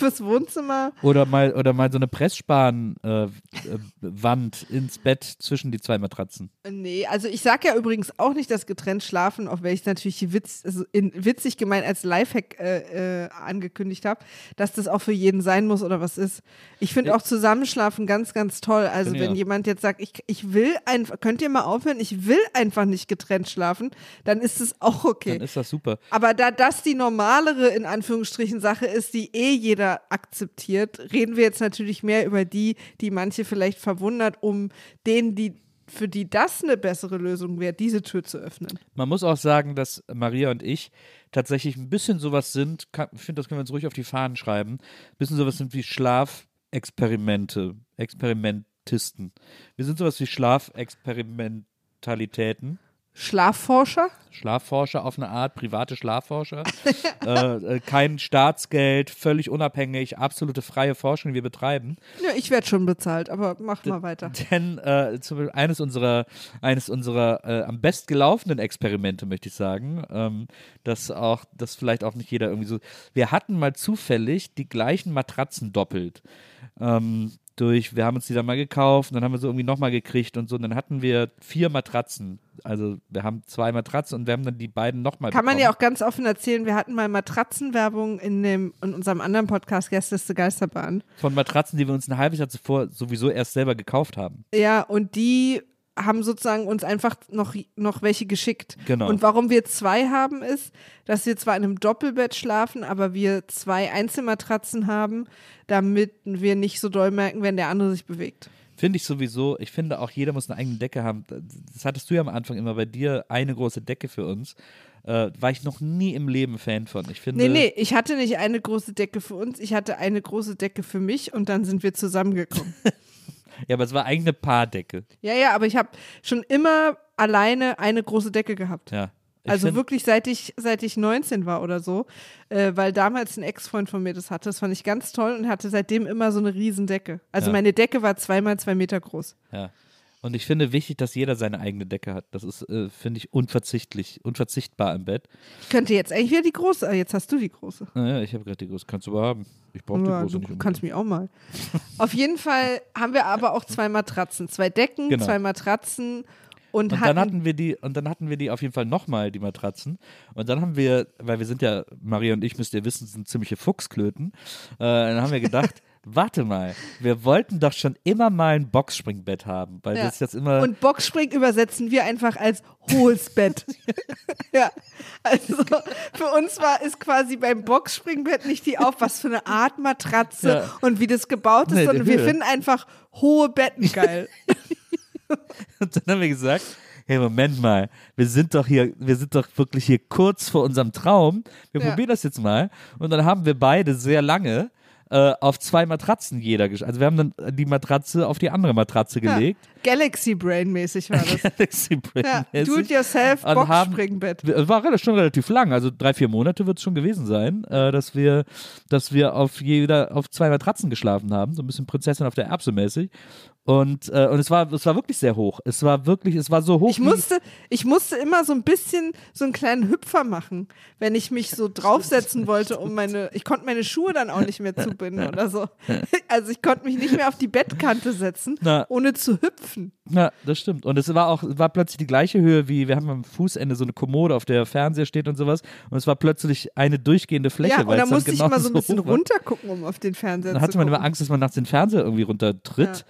fürs Wohnzimmer. Oder mal, oder mal so eine Pressspan-Wand äh, äh, ins Bett zwischen die zwei Matratzen. Nee, also ich sag ja übrigens auch nicht, dass getrennt schlafen, auch wenn ich natürlich Witz, also in, witzig gemeint als Lifehack äh, äh, angekündigt habe, dass das auch für jeden sein muss oder was ist. Ich finde auch Zusammenschlafen ganz, ganz toll. Also wenn ja. jemand jetzt sagt, ich, ich will einfach, könnt ihr mal aufhören, ich will einfach nicht getrennt schlafen, dann ist es auch okay. Dann ist das super. Aber da das die normalere, in Anführungsstrichen, Sache ist, die eh jeder akzeptiert, reden wir jetzt natürlich mehr über die, die manche vielleicht verwundert, um denen, die, für die das eine bessere Lösung wäre, diese Tür zu öffnen. Man muss auch sagen, dass Maria und ich tatsächlich ein bisschen sowas sind, kann- ich finde, das können wir uns ruhig auf die Fahnen schreiben, ein bisschen sowas sind wie Schlafexperimente, Experimentisten. Wir sind sowas wie Schlafexperimentalitäten. Schlafforscher? Schlafforscher auf eine Art, private Schlafforscher. (laughs) äh, äh, kein Staatsgeld, völlig unabhängig, absolute freie Forschung, die wir betreiben. Ja, ich werde schon bezahlt, aber mach mal weiter. Denn äh, eines unserer, eines unserer äh, am best gelaufenen Experimente, möchte ich sagen, ähm, dass auch, dass vielleicht auch nicht jeder irgendwie so. Wir hatten mal zufällig die gleichen Matratzen doppelt. Ähm, durch, wir haben uns die dann mal gekauft und dann haben wir sie irgendwie nochmal gekriegt und so. Und dann hatten wir vier Matratzen. Also wir haben zwei Matratzen und wir haben dann die beiden nochmal Kann man bekommen. ja auch ganz offen erzählen, wir hatten mal Matratzenwerbung in, dem, in unserem anderen Podcast, Gästeliste Geisterbahn. Von Matratzen, die wir uns ein halbes Jahr zuvor sowieso erst selber gekauft haben. Ja, und die haben sozusagen uns einfach noch, noch welche geschickt. Genau. Und warum wir zwei haben, ist, dass wir zwar in einem Doppelbett schlafen, aber wir zwei Einzelmatratzen haben, damit wir nicht so doll merken, wenn der andere sich bewegt. Finde ich sowieso. Ich finde auch, jeder muss eine eigene Decke haben. Das hattest du ja am Anfang immer bei dir, eine große Decke für uns. Äh, war ich noch nie im Leben Fan von. Ich finde, Nee, nee, ich hatte nicht eine große Decke für uns, ich hatte eine große Decke für mich und dann sind wir zusammengekommen. (laughs) Ja, aber es war eigentlich eine Paardecke. ja, ja, aber ich habe schon immer alleine eine große Decke gehabt. Ja. Ich Also wirklich seit ich, seit ich 19 war oder so, äh, weil damals ein Ex-Freund von mir das hatte. Das fand ich ganz toll und hatte seitdem immer so eine Riesendecke. Also Ja. meine Decke war zweimal zwei Meter groß. Ja. Und ich finde wichtig, dass jeder seine eigene Decke hat. Das ist, äh, finde ich, unverzichtlich, unverzichtbar im Bett. Ich könnte jetzt eigentlich wieder die große, ah, jetzt hast du die große. Naja, ich habe gerade die große. Kannst du aber haben. Ich brauche die Ja, große du nicht. kannst unbedingt. mich auch mal. Auf jeden Fall haben wir aber auch zwei Matratzen, zwei Decken, Genau. zwei Matratzen und, Und hatten dann hatten wir die, und dann hatten wir die auf jeden Fall nochmal, die Matratzen. Und dann haben wir, weil wir sind ja, Maria und ich, müsst ihr wissen, sind ziemliche Fuchsklöten. Äh, dann haben wir gedacht, (laughs) warte mal, wir wollten doch schon immer mal ein Boxspringbett haben, weil Ja. das jetzt immer. Und Boxspring übersetzen wir einfach als hohes Bett. (laughs) ja, also für uns war es quasi beim Boxspringbett nicht die auf, was für eine Art Matratze Ja. und wie das gebaut ist, Nee, sondern wir finden einfach hohe Betten geil. (laughs) Und dann haben wir gesagt, hey, Moment mal, wir sind doch hier, wir sind doch wirklich hier kurz vor unserem Traum. Wir Ja. probieren das jetzt mal. Und dann haben wir beide sehr lange äh, auf zwei Matratzen jeder gesch Also wir haben dann die Matratze auf die andere Matratze gelegt. Galaxy Brain mäßig war das. (laughs) Galaxy Brain Ja, mäßig. do it yourself Boxspringbett. Es war schon relativ lang, also drei, vier Monate wird es schon gewesen sein, äh, dass wir, dass wir auf jeder, auf zwei Matratzen geschlafen haben, so ein bisschen Prinzessin auf der Erbse mäßig. Und, äh, und es war, es war wirklich sehr hoch. Es war wirklich, es war so hoch. Ich musste, ich musste immer so ein bisschen so einen kleinen Hüpfer machen, wenn ich mich so draufsetzen wollte, um meine, ich konnte meine Schuhe dann auch nicht mehr zubinden oder so. (laughs) Also ich konnte mich nicht mehr auf die Bettkante setzen, Na. ohne zu hüpfen. ja, das stimmt. Und es war auch, war plötzlich die gleiche Höhe wie, wir haben am Fußende so eine Kommode, auf der Fernseher steht und sowas. Und es war plötzlich eine durchgehende Fläche. ja, und da dann musste ich genau immer so ein bisschen runtergucken, um auf den Fernseher Dann zu hatte man gucken. immer Angst, dass man nachts den Fernseher irgendwie runtertritt.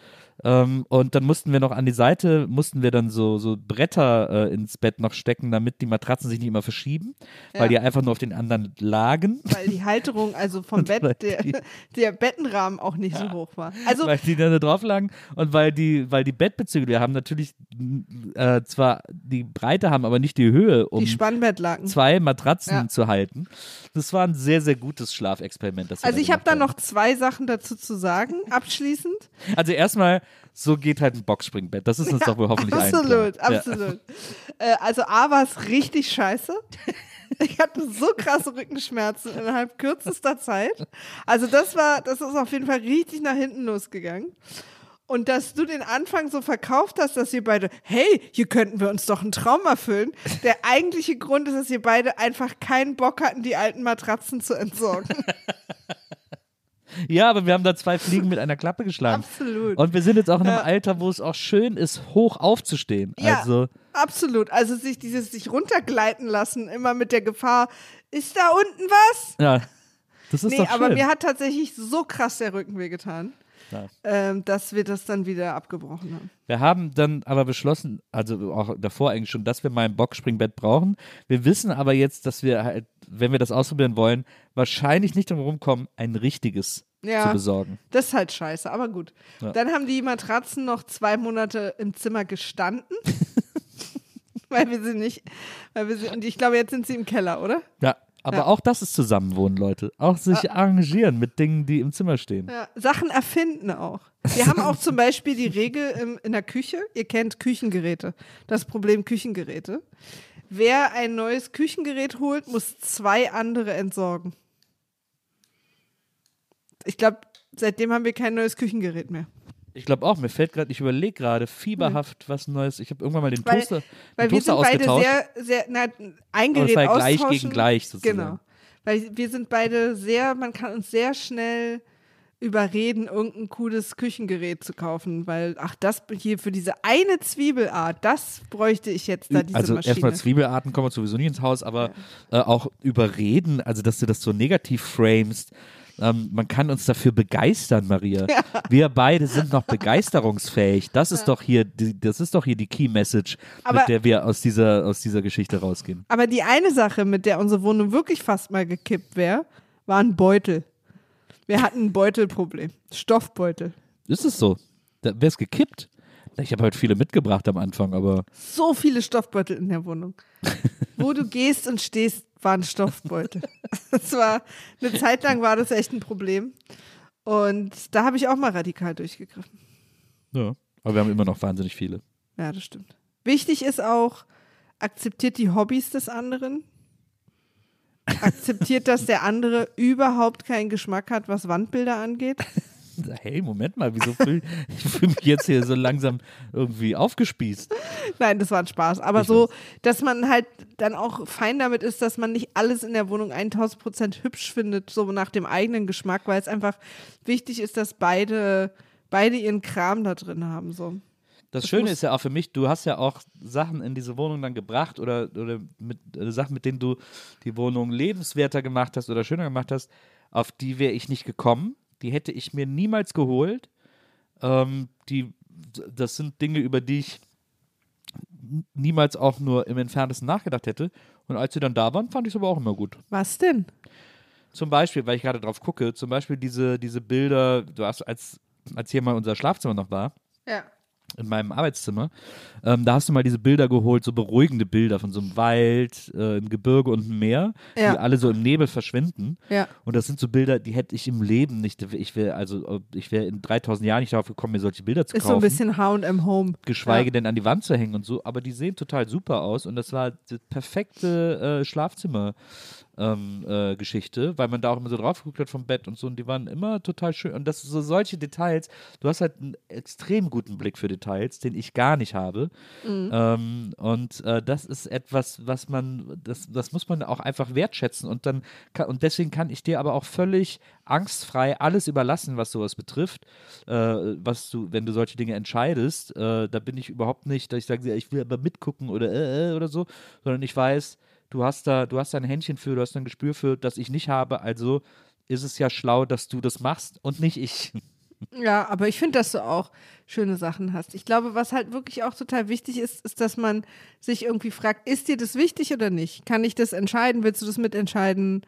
Ähm, und dann mussten wir noch an die Seite, mussten wir dann so, so Bretter äh, ins Bett noch stecken, damit die Matratzen sich nicht immer verschieben, Ja. weil die einfach nur auf den anderen lagen. Weil die Halterung, also (laughs) vom Bett, der, (laughs) der Bettenrahmen auch nicht so hoch war. Also weil die dann da drauf lagen und weil die, weil die Bettbezüge, wir haben natürlich äh, zwar die Breite haben, aber nicht die Höhe, um die zwei Matratzen Ja. zu halten. Das war ein sehr, sehr gutes Schlafexperiment. Also ich habe da noch zwei Sachen dazu zu sagen, abschließend. Also erstmal, so geht halt ein Boxspringbett. Das ist uns doch wohl hoffentlich allen klar. Absolut, Ja. absolut. Äh, also A war es richtig scheiße. Ich hatte so krasse Rückenschmerzen innerhalb kürzester Zeit. Also das war, das ist auf jeden Fall richtig nach hinten losgegangen. Und dass du den Anfang so verkauft hast, dass ihr beide, hey, hier könnten wir uns doch einen Traum erfüllen. Der eigentliche Grund ist, dass ihr beide einfach keinen Bock hatten, die alten Matratzen zu entsorgen. (laughs) Ja, aber wir haben da zwei Fliegen mit einer Klappe geschlagen. Absolut. Und wir sind jetzt auch in einem Ja. Alter, wo es auch schön ist, hoch aufzustehen. Ja, Also, absolut. Also sich dieses sich runtergleiten lassen, immer mit der Gefahr, ist da unten was? ja, das ist Nee, doch schön. aber mir hat tatsächlich so krass der Rücken wehgetan, Ähm, dass wir das dann wieder abgebrochen haben. Wir haben dann aber beschlossen, also auch davor eigentlich schon, dass wir mal ein Boxspringbett brauchen. Wir wissen aber jetzt, dass wir halt, wenn wir das ausprobieren wollen, wahrscheinlich nicht drum rumkommen, ein richtiges Ja. zu besorgen. Das ist halt scheiße, aber gut. Ja. Dann haben die Matratzen noch zwei Monate im Zimmer gestanden. (laughs) weil wir sie nicht, weil wir sie, und ich glaube, jetzt sind sie im Keller, oder? Ja, aber Ja. auch das ist Zusammenwohnen, Leute. Auch sich arrangieren mit Dingen, die im Zimmer stehen. Ja, Sachen erfinden auch. Wir haben auch zum Beispiel die Regel im, in der Küche. Ihr kennt Küchengeräte. Das Problem Küchengeräte. Wer ein neues Küchengerät holt, muss zwei andere entsorgen. Ich glaube, seitdem haben wir kein neues Küchengerät mehr. Ich glaube auch, mir fällt gerade, ich überlege gerade fieberhaft was Neues. Ich habe irgendwann mal den Weil, Toaster, weil den wir Toaster sind beide ausgetauscht. sehr, sehr, na, ein Aber es Gerät war ja gleich gegen gleich sozusagen. Genau. Weil wir sind beide sehr, man kann uns sehr schnell überreden, irgendein cooles Küchengerät zu kaufen, weil, ach, das hier für diese eine Zwiebelart, das bräuchte ich jetzt da, diese also Maschine. erstmal Zwiebelarten kommen sowieso nie ins Haus, aber äh, auch überreden, also dass du das so negativ framest. Ähm, man kann uns dafür begeistern, Maria. Wir beide sind noch begeisterungsfähig. Das ist doch hier, die, das ist doch hier die Key Message, Aber- mit der wir aus dieser, aus dieser Geschichte rausgehen. Aber die eine Sache, mit der unsere Wohnung wirklich fast mal gekippt wäre, war ein Beutel. Wir hatten ein Beutelproblem. Stoffbeutel. Ist es so? Da wäre es gekippt. Ich habe halt viele mitgebracht am Anfang, aber So viele Stoffbeutel in der Wohnung. (laughs) Wo du gehst und stehst, waren Stoffbeutel. (laughs) Das war, eine Zeit lang war das echt ein Problem. Und da habe ich auch mal radikal durchgegriffen. ja. Aber wir haben immer noch wahnsinnig viele. Ja, das stimmt. Wichtig ist auch, akzeptiert die Hobbys des anderen. Akzeptiert, dass der andere überhaupt keinen Geschmack hat, was Wandbilder angeht. Hey, Moment mal, wieso fühl ich (laughs) fühle mich jetzt hier so langsam irgendwie aufgespießt? Nein, das war ein Spaß. Aber Ich so, weiß. dass man halt dann auch fein damit ist, dass man nicht alles in der Wohnung 1000 Prozent hübsch findet, so nach dem eigenen Geschmack, weil es einfach wichtig ist, dass beide, beide ihren Kram da drin haben. So. Das, Das Schöne ist ja auch für mich, du hast ja auch Sachen in diese Wohnung dann gebracht oder, oder mit, äh, Sachen, mit denen du die Wohnung lebenswerter gemacht hast oder schöner gemacht hast, auf die wäre ich nicht gekommen. Die hätte ich mir niemals geholt. Ähm, die, das sind Dinge, über die ich niemals auch nur im Entferntesten nachgedacht hätte. Und als sie dann da waren, fand ich es aber auch immer gut. Was denn? Zum Beispiel, weil ich gerade drauf gucke, zum Beispiel diese, diese Bilder, du hast, als, als hier mal unser Schlafzimmer noch war, Ja. In meinem Arbeitszimmer. Ähm, da hast du mal diese Bilder geholt, so beruhigende Bilder von so einem Wald, äh, ein Gebirge und Meer, Ja. die alle so im Nebel verschwinden. Ja. Und das sind so Bilder, die hätte ich im Leben nicht, ich wäre also, ich wäre in 3000 Jahren nicht darauf gekommen, mir solche Bilder zu Ist kaufen. so ein bisschen H&M Home. geschweige ja. denn an die Wand zu hängen und so, aber die sehen total super aus und das war das perfekte äh, Schlafzimmer. Ähm, äh, Geschichte, weil man da auch immer so drauf geguckt hat vom Bett und so und die waren immer total schön. Und das so solche Details, du hast halt einen extrem guten Blick für Details, den ich gar nicht habe. Ähm, und äh, das ist etwas, was man, das, das muss man auch einfach wertschätzen und dann kann, und deswegen kann ich dir aber auch völlig angstfrei alles überlassen, was sowas betrifft, äh, was du, wenn du solche Dinge entscheidest, äh, da bin ich überhaupt nicht, dass ich sage, ich will aber mitgucken oder äh, äh, oder so, sondern ich weiß, du hast da, du hast da ein Händchen für, du hast ein Gespür für, das ich nicht habe, also ist es ja schlau, dass du das machst und nicht ich. (laughs) Ja, aber ich finde, dass du auch schöne Sachen hast. Ich glaube, was halt wirklich auch total wichtig ist, ist, dass man sich irgendwie fragt, ist dir das wichtig oder nicht? Kann ich das entscheiden? Willst du das mitentscheiden?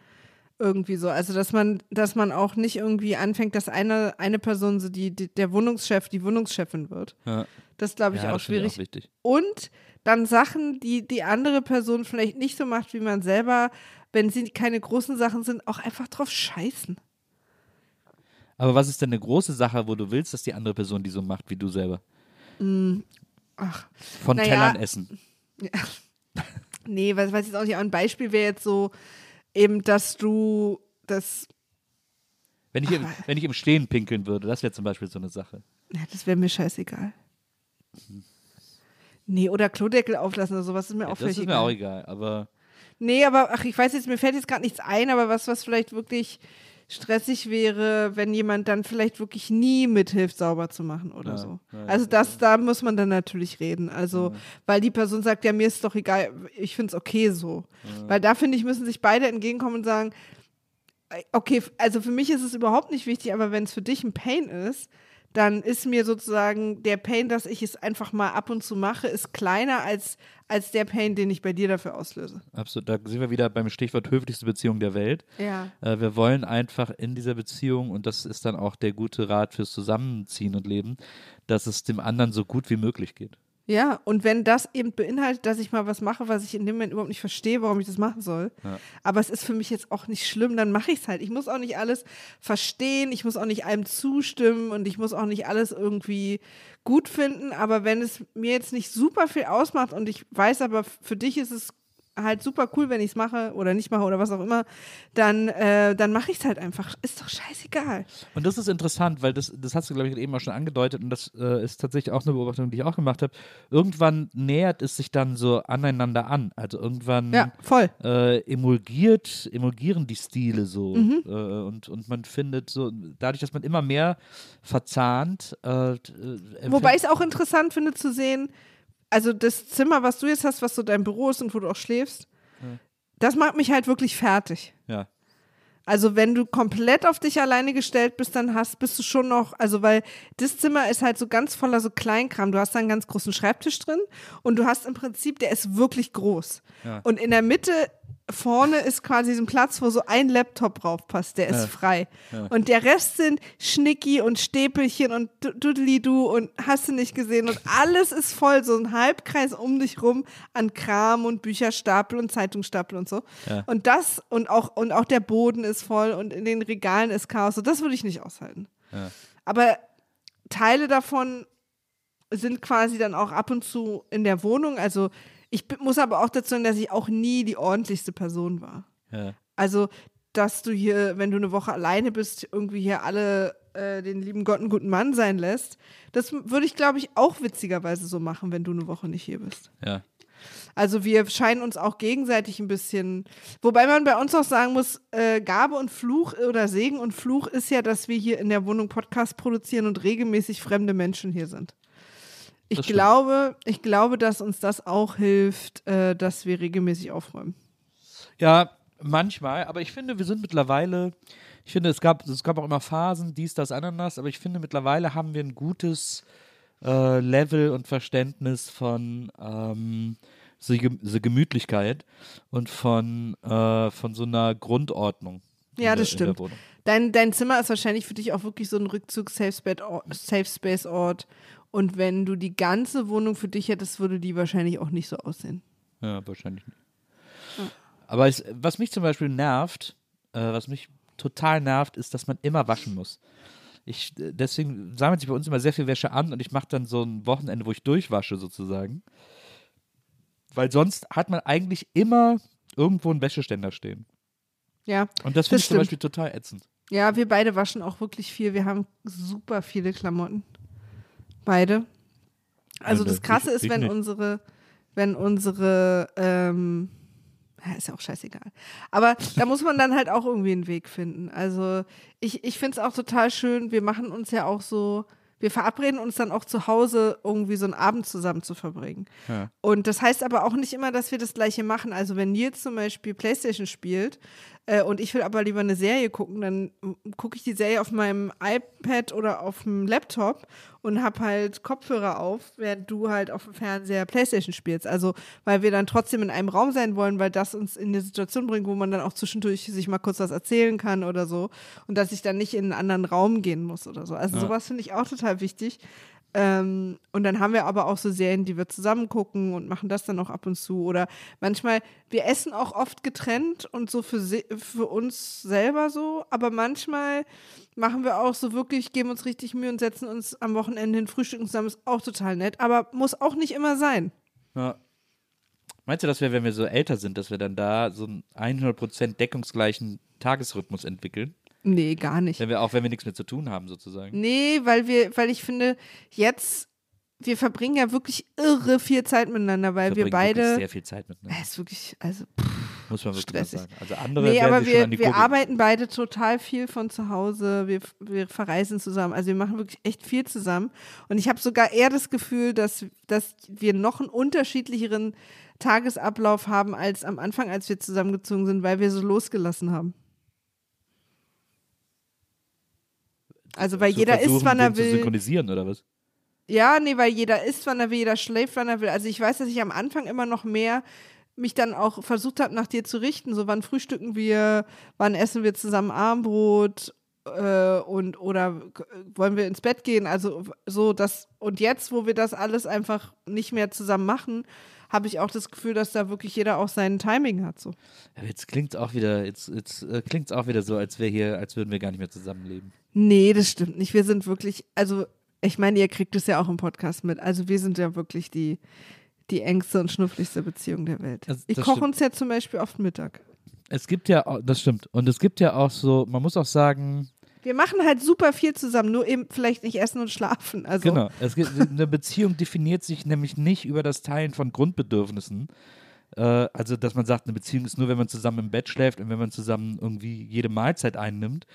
Irgendwie so. Also, dass man, dass man auch nicht irgendwie anfängt, dass eine, eine Person so die, die, der Wohnungschef, die Wohnungschefin wird. Ja. Das glaube ich Ja, auch ich schwierig. auch. Und dann Sachen, die die andere Person vielleicht nicht so macht wie man selber, wenn sie keine großen Sachen sind, auch einfach drauf scheißen. Aber was ist denn eine große Sache, wo du willst, dass die andere Person die so macht wie du selber? Ach, Von Naja. Tellern essen. (laughs) nee, was weiß ich jetzt auch nicht. Ein Beispiel wäre jetzt so, eben, dass du das, Wenn ich, im, wenn ich im Stehen pinkeln würde, das wäre zum Beispiel so eine Sache. ja, das wäre mir scheißegal. Nee, oder Klodeckel auflassen oder sowas ist mir Ja, auch das völlig ist mir egal. auch egal, aber Nee, aber ach, ich weiß jetzt, mir fällt jetzt gerade nichts ein, aber was, was vielleicht wirklich stressig wäre, wenn jemand dann vielleicht wirklich nie mithilft, sauber zu machen oder Ja, so. ja, also das, da muss man dann natürlich reden. Also, weil die Person sagt, ja, mir ist doch egal, ich finde es okay so. Weil da finde ich, müssen sich beide entgegenkommen und sagen, äh, okay, also für mich ist es überhaupt nicht wichtig, aber wenn es für dich ein Pain ist, dann ist mir sozusagen der Pain, dass ich es einfach mal ab und zu mache, ist kleiner als, als der Pain, den ich bei dir dafür auslöse. absolut, da sind wir wieder beim Stichwort höflichste Beziehung der Welt. Ja. Äh, wir wollen einfach in dieser Beziehung, und das ist dann auch der gute Rat fürs Zusammenziehen und Leben, dass es dem anderen so gut wie möglich geht. Ja, und wenn das eben beinhaltet, dass ich mal was mache, was ich in dem Moment überhaupt nicht verstehe, warum ich das machen soll, aber es ist für mich jetzt auch nicht schlimm, dann mache ich es halt. Ich muss auch nicht alles verstehen, ich muss auch nicht allem zustimmen und ich muss auch nicht alles irgendwie gut finden, aber wenn es mir jetzt nicht super viel ausmacht und ich weiß aber, für dich ist es halt super cool, wenn ich es mache oder nicht mache oder was auch immer, dann, äh, dann mache ich es halt einfach. Ist doch scheißegal. Und das ist interessant, weil das, das hast du, glaube ich, eben auch schon angedeutet und das äh, ist tatsächlich auch eine Beobachtung, die ich auch gemacht habe. Irgendwann nähert es sich dann so aneinander an. Also irgendwann Ja, voll. äh, emulgiert, emulgieren die Stile so. Mhm. Äh, und, und man findet so, dadurch, dass man immer mehr verzahnt. Äh, äh, Wobei ich es auch interessant finde zu sehen, also das Zimmer, was du jetzt hast, was so dein Büro ist und wo du auch schläfst, das macht mich halt wirklich fertig. ja. Also wenn du komplett auf dich alleine gestellt bist, dann hast, bist du schon noch, also weil das Zimmer ist halt so ganz voller so Kleinkram. Du hast da einen ganz großen Schreibtisch drin und du hast im Prinzip, der ist wirklich groß. Und in der Mitte vorne ist quasi so ein Platz, wo so ein Laptop drauf passt, der ist frei. Und der Rest sind Schnicki und Stäpelchen und Dudeli-Du und hast du nicht gesehen und alles ist voll, so ein Halbkreis um dich rum an Kram und Bücherstapel und Zeitungsstapel und so. Und das und auch, und auch der Boden ist voll und in den Regalen ist Chaos. So, das würde ich nicht aushalten. Aber Teile davon sind quasi dann auch ab und zu in der Wohnung. Also ich muss aber auch dazu sagen, dass ich auch nie die ordentlichste Person war. Ja. Also, dass du hier, wenn du eine Woche alleine bist, irgendwie hier alle äh, den lieben Gott einen guten Mann sein lässt, das würde ich, glaube ich, auch witzigerweise so machen, wenn du eine Woche nicht hier bist. ja. Also wir scheinen uns auch gegenseitig ein bisschen, wobei man bei uns auch sagen muss, äh, Gabe und Fluch oder Segen und Fluch ist ja, dass wir hier in der Wohnung Podcast produzieren und regelmäßig fremde Menschen hier sind. Ich stimmt. glaube, ich glaube, dass uns das auch hilft, äh, dass wir regelmäßig aufräumen. Ja, manchmal, aber ich finde, wir sind mittlerweile, ich finde, es gab, es gab auch immer Phasen, dies, das, Ananas, aber ich finde, mittlerweile haben wir ein gutes äh, Level und Verständnis von ähm, so, so Gemütlichkeit und von, äh, von so einer Grundordnung. Ja, das der stimmt. Dein, dein Zimmer ist wahrscheinlich für dich auch wirklich so ein Rückzug-Safe-Space-Ort. Und wenn du die ganze Wohnung für dich hättest, würde die wahrscheinlich auch nicht so aussehen. Ja, wahrscheinlich nicht. Aber es, was mich zum Beispiel nervt, äh, was mich total nervt, ist, dass man immer waschen muss. Ich, äh, deswegen sammelt sich bei uns immer sehr viel Wäsche an und ich mache dann so ein Wochenende, wo ich durchwasche sozusagen. Weil sonst hat man eigentlich immer irgendwo einen Wäscheständer stehen. Ja. Und das finde ich zum. Beispiel total ätzend. Ja, wir beide waschen auch wirklich viel. Wir haben super viele Klamotten. Beide. Also Alle. das Krasse ist, wenn unsere, wenn unsere, ähm, ist ja auch scheißegal. Aber da muss man dann halt auch irgendwie einen Weg finden. Also ich, ich finde es auch total schön. Wir machen uns ja auch so, wir verabreden uns dann auch zu Hause irgendwie so einen Abend zusammen zu verbringen. Ja. Und das heißt aber auch nicht immer, dass wir das Gleiche machen. Also wenn Nils zum Beispiel Playstation spielt äh, und ich will aber lieber eine Serie gucken, dann gucke ich die Serie auf meinem iPad oder auf dem Laptop und hab halt Kopfhörer auf, während du halt auf dem Fernseher Playstation spielst. Also weil wir dann trotzdem in einem Raum sein wollen, weil das uns in eine Situation bringt, wo man dann auch zwischendurch sich mal kurz was erzählen kann oder so. Und dass ich dann nicht in einen anderen Raum gehen muss oder so. Also sowas finde ich auch total wichtig. Ähm, und dann haben wir aber auch so Serien, die wir zusammen gucken und machen das dann auch ab und zu. Oder manchmal, wir essen auch oft getrennt und so für, für uns selber so, aber manchmal machen wir auch so wirklich, geben uns richtig Mühe und setzen uns am Wochenende hin, frühstücken zusammen, ist auch total nett, aber muss auch nicht immer sein. Ja. Meinst du, dass wir, wenn wir so älter sind, dass wir dann da so einen 100% deckungsgleichen Tagesrhythmus entwickeln? Nee, gar nicht. Wenn wir auch, wenn wir nichts mehr zu tun haben, sozusagen. Nee, weil wir, weil ich finde, jetzt, wir verbringen ja wirklich irre viel Zeit miteinander, weil wir wirklich beide. sehr viel Zeit miteinander. Es ist wirklich, also Muss man wirklich stressig. sagen. Also andere Nee, aber wir, wir arbeiten beide total viel von zu Hause. Wir, wir verreisen zusammen. Also wir machen wirklich echt viel zusammen. Und ich habe sogar eher das Gefühl, dass, dass wir noch einen unterschiedlicheren Tagesablauf haben als am Anfang, als wir zusammengezogen sind, weil wir so losgelassen haben. Also weil jeder isst, wann er den zu will. synchronisieren oder was? Ja, nee, weil jeder isst, wann er will, jeder schläft, wann er will. Also ich weiß, dass ich am Anfang immer noch mehr mich dann auch versucht habe, nach dir zu richten. So, wann frühstücken wir, wann essen wir zusammen Armbrot äh, und oder wollen wir ins Bett gehen? Also so das und jetzt, wo wir das alles einfach nicht mehr zusammen machen, habe ich auch das Gefühl, dass da wirklich jeder auch sein Timing hat. So. Ja, jetzt klingt auch wieder, jetzt, jetzt äh, klingt's auch wieder so, als wäre hier, als würden wir gar nicht mehr zusammenleben. Nee, das stimmt nicht. Wir sind wirklich, also ich meine, ihr kriegt es ja auch im Podcast mit. Also wir sind ja wirklich die, die engste und schnuffligste Beziehung der Welt. Das- ich koche uns ja zum Beispiel oft Mittag. Es gibt ja, das stimmt. Und es gibt ja auch so, man muss auch sagen, Wir machen halt super viel zusammen, nur eben vielleicht nicht essen und schlafen. Also Genau. Gibt, eine Beziehung definiert sich nämlich nicht über das Teilen von Grundbedürfnissen. Äh, also, dass man sagt, eine Beziehung ist nur, wenn man zusammen im Bett schläft und wenn man zusammen irgendwie jede Mahlzeit einnimmt.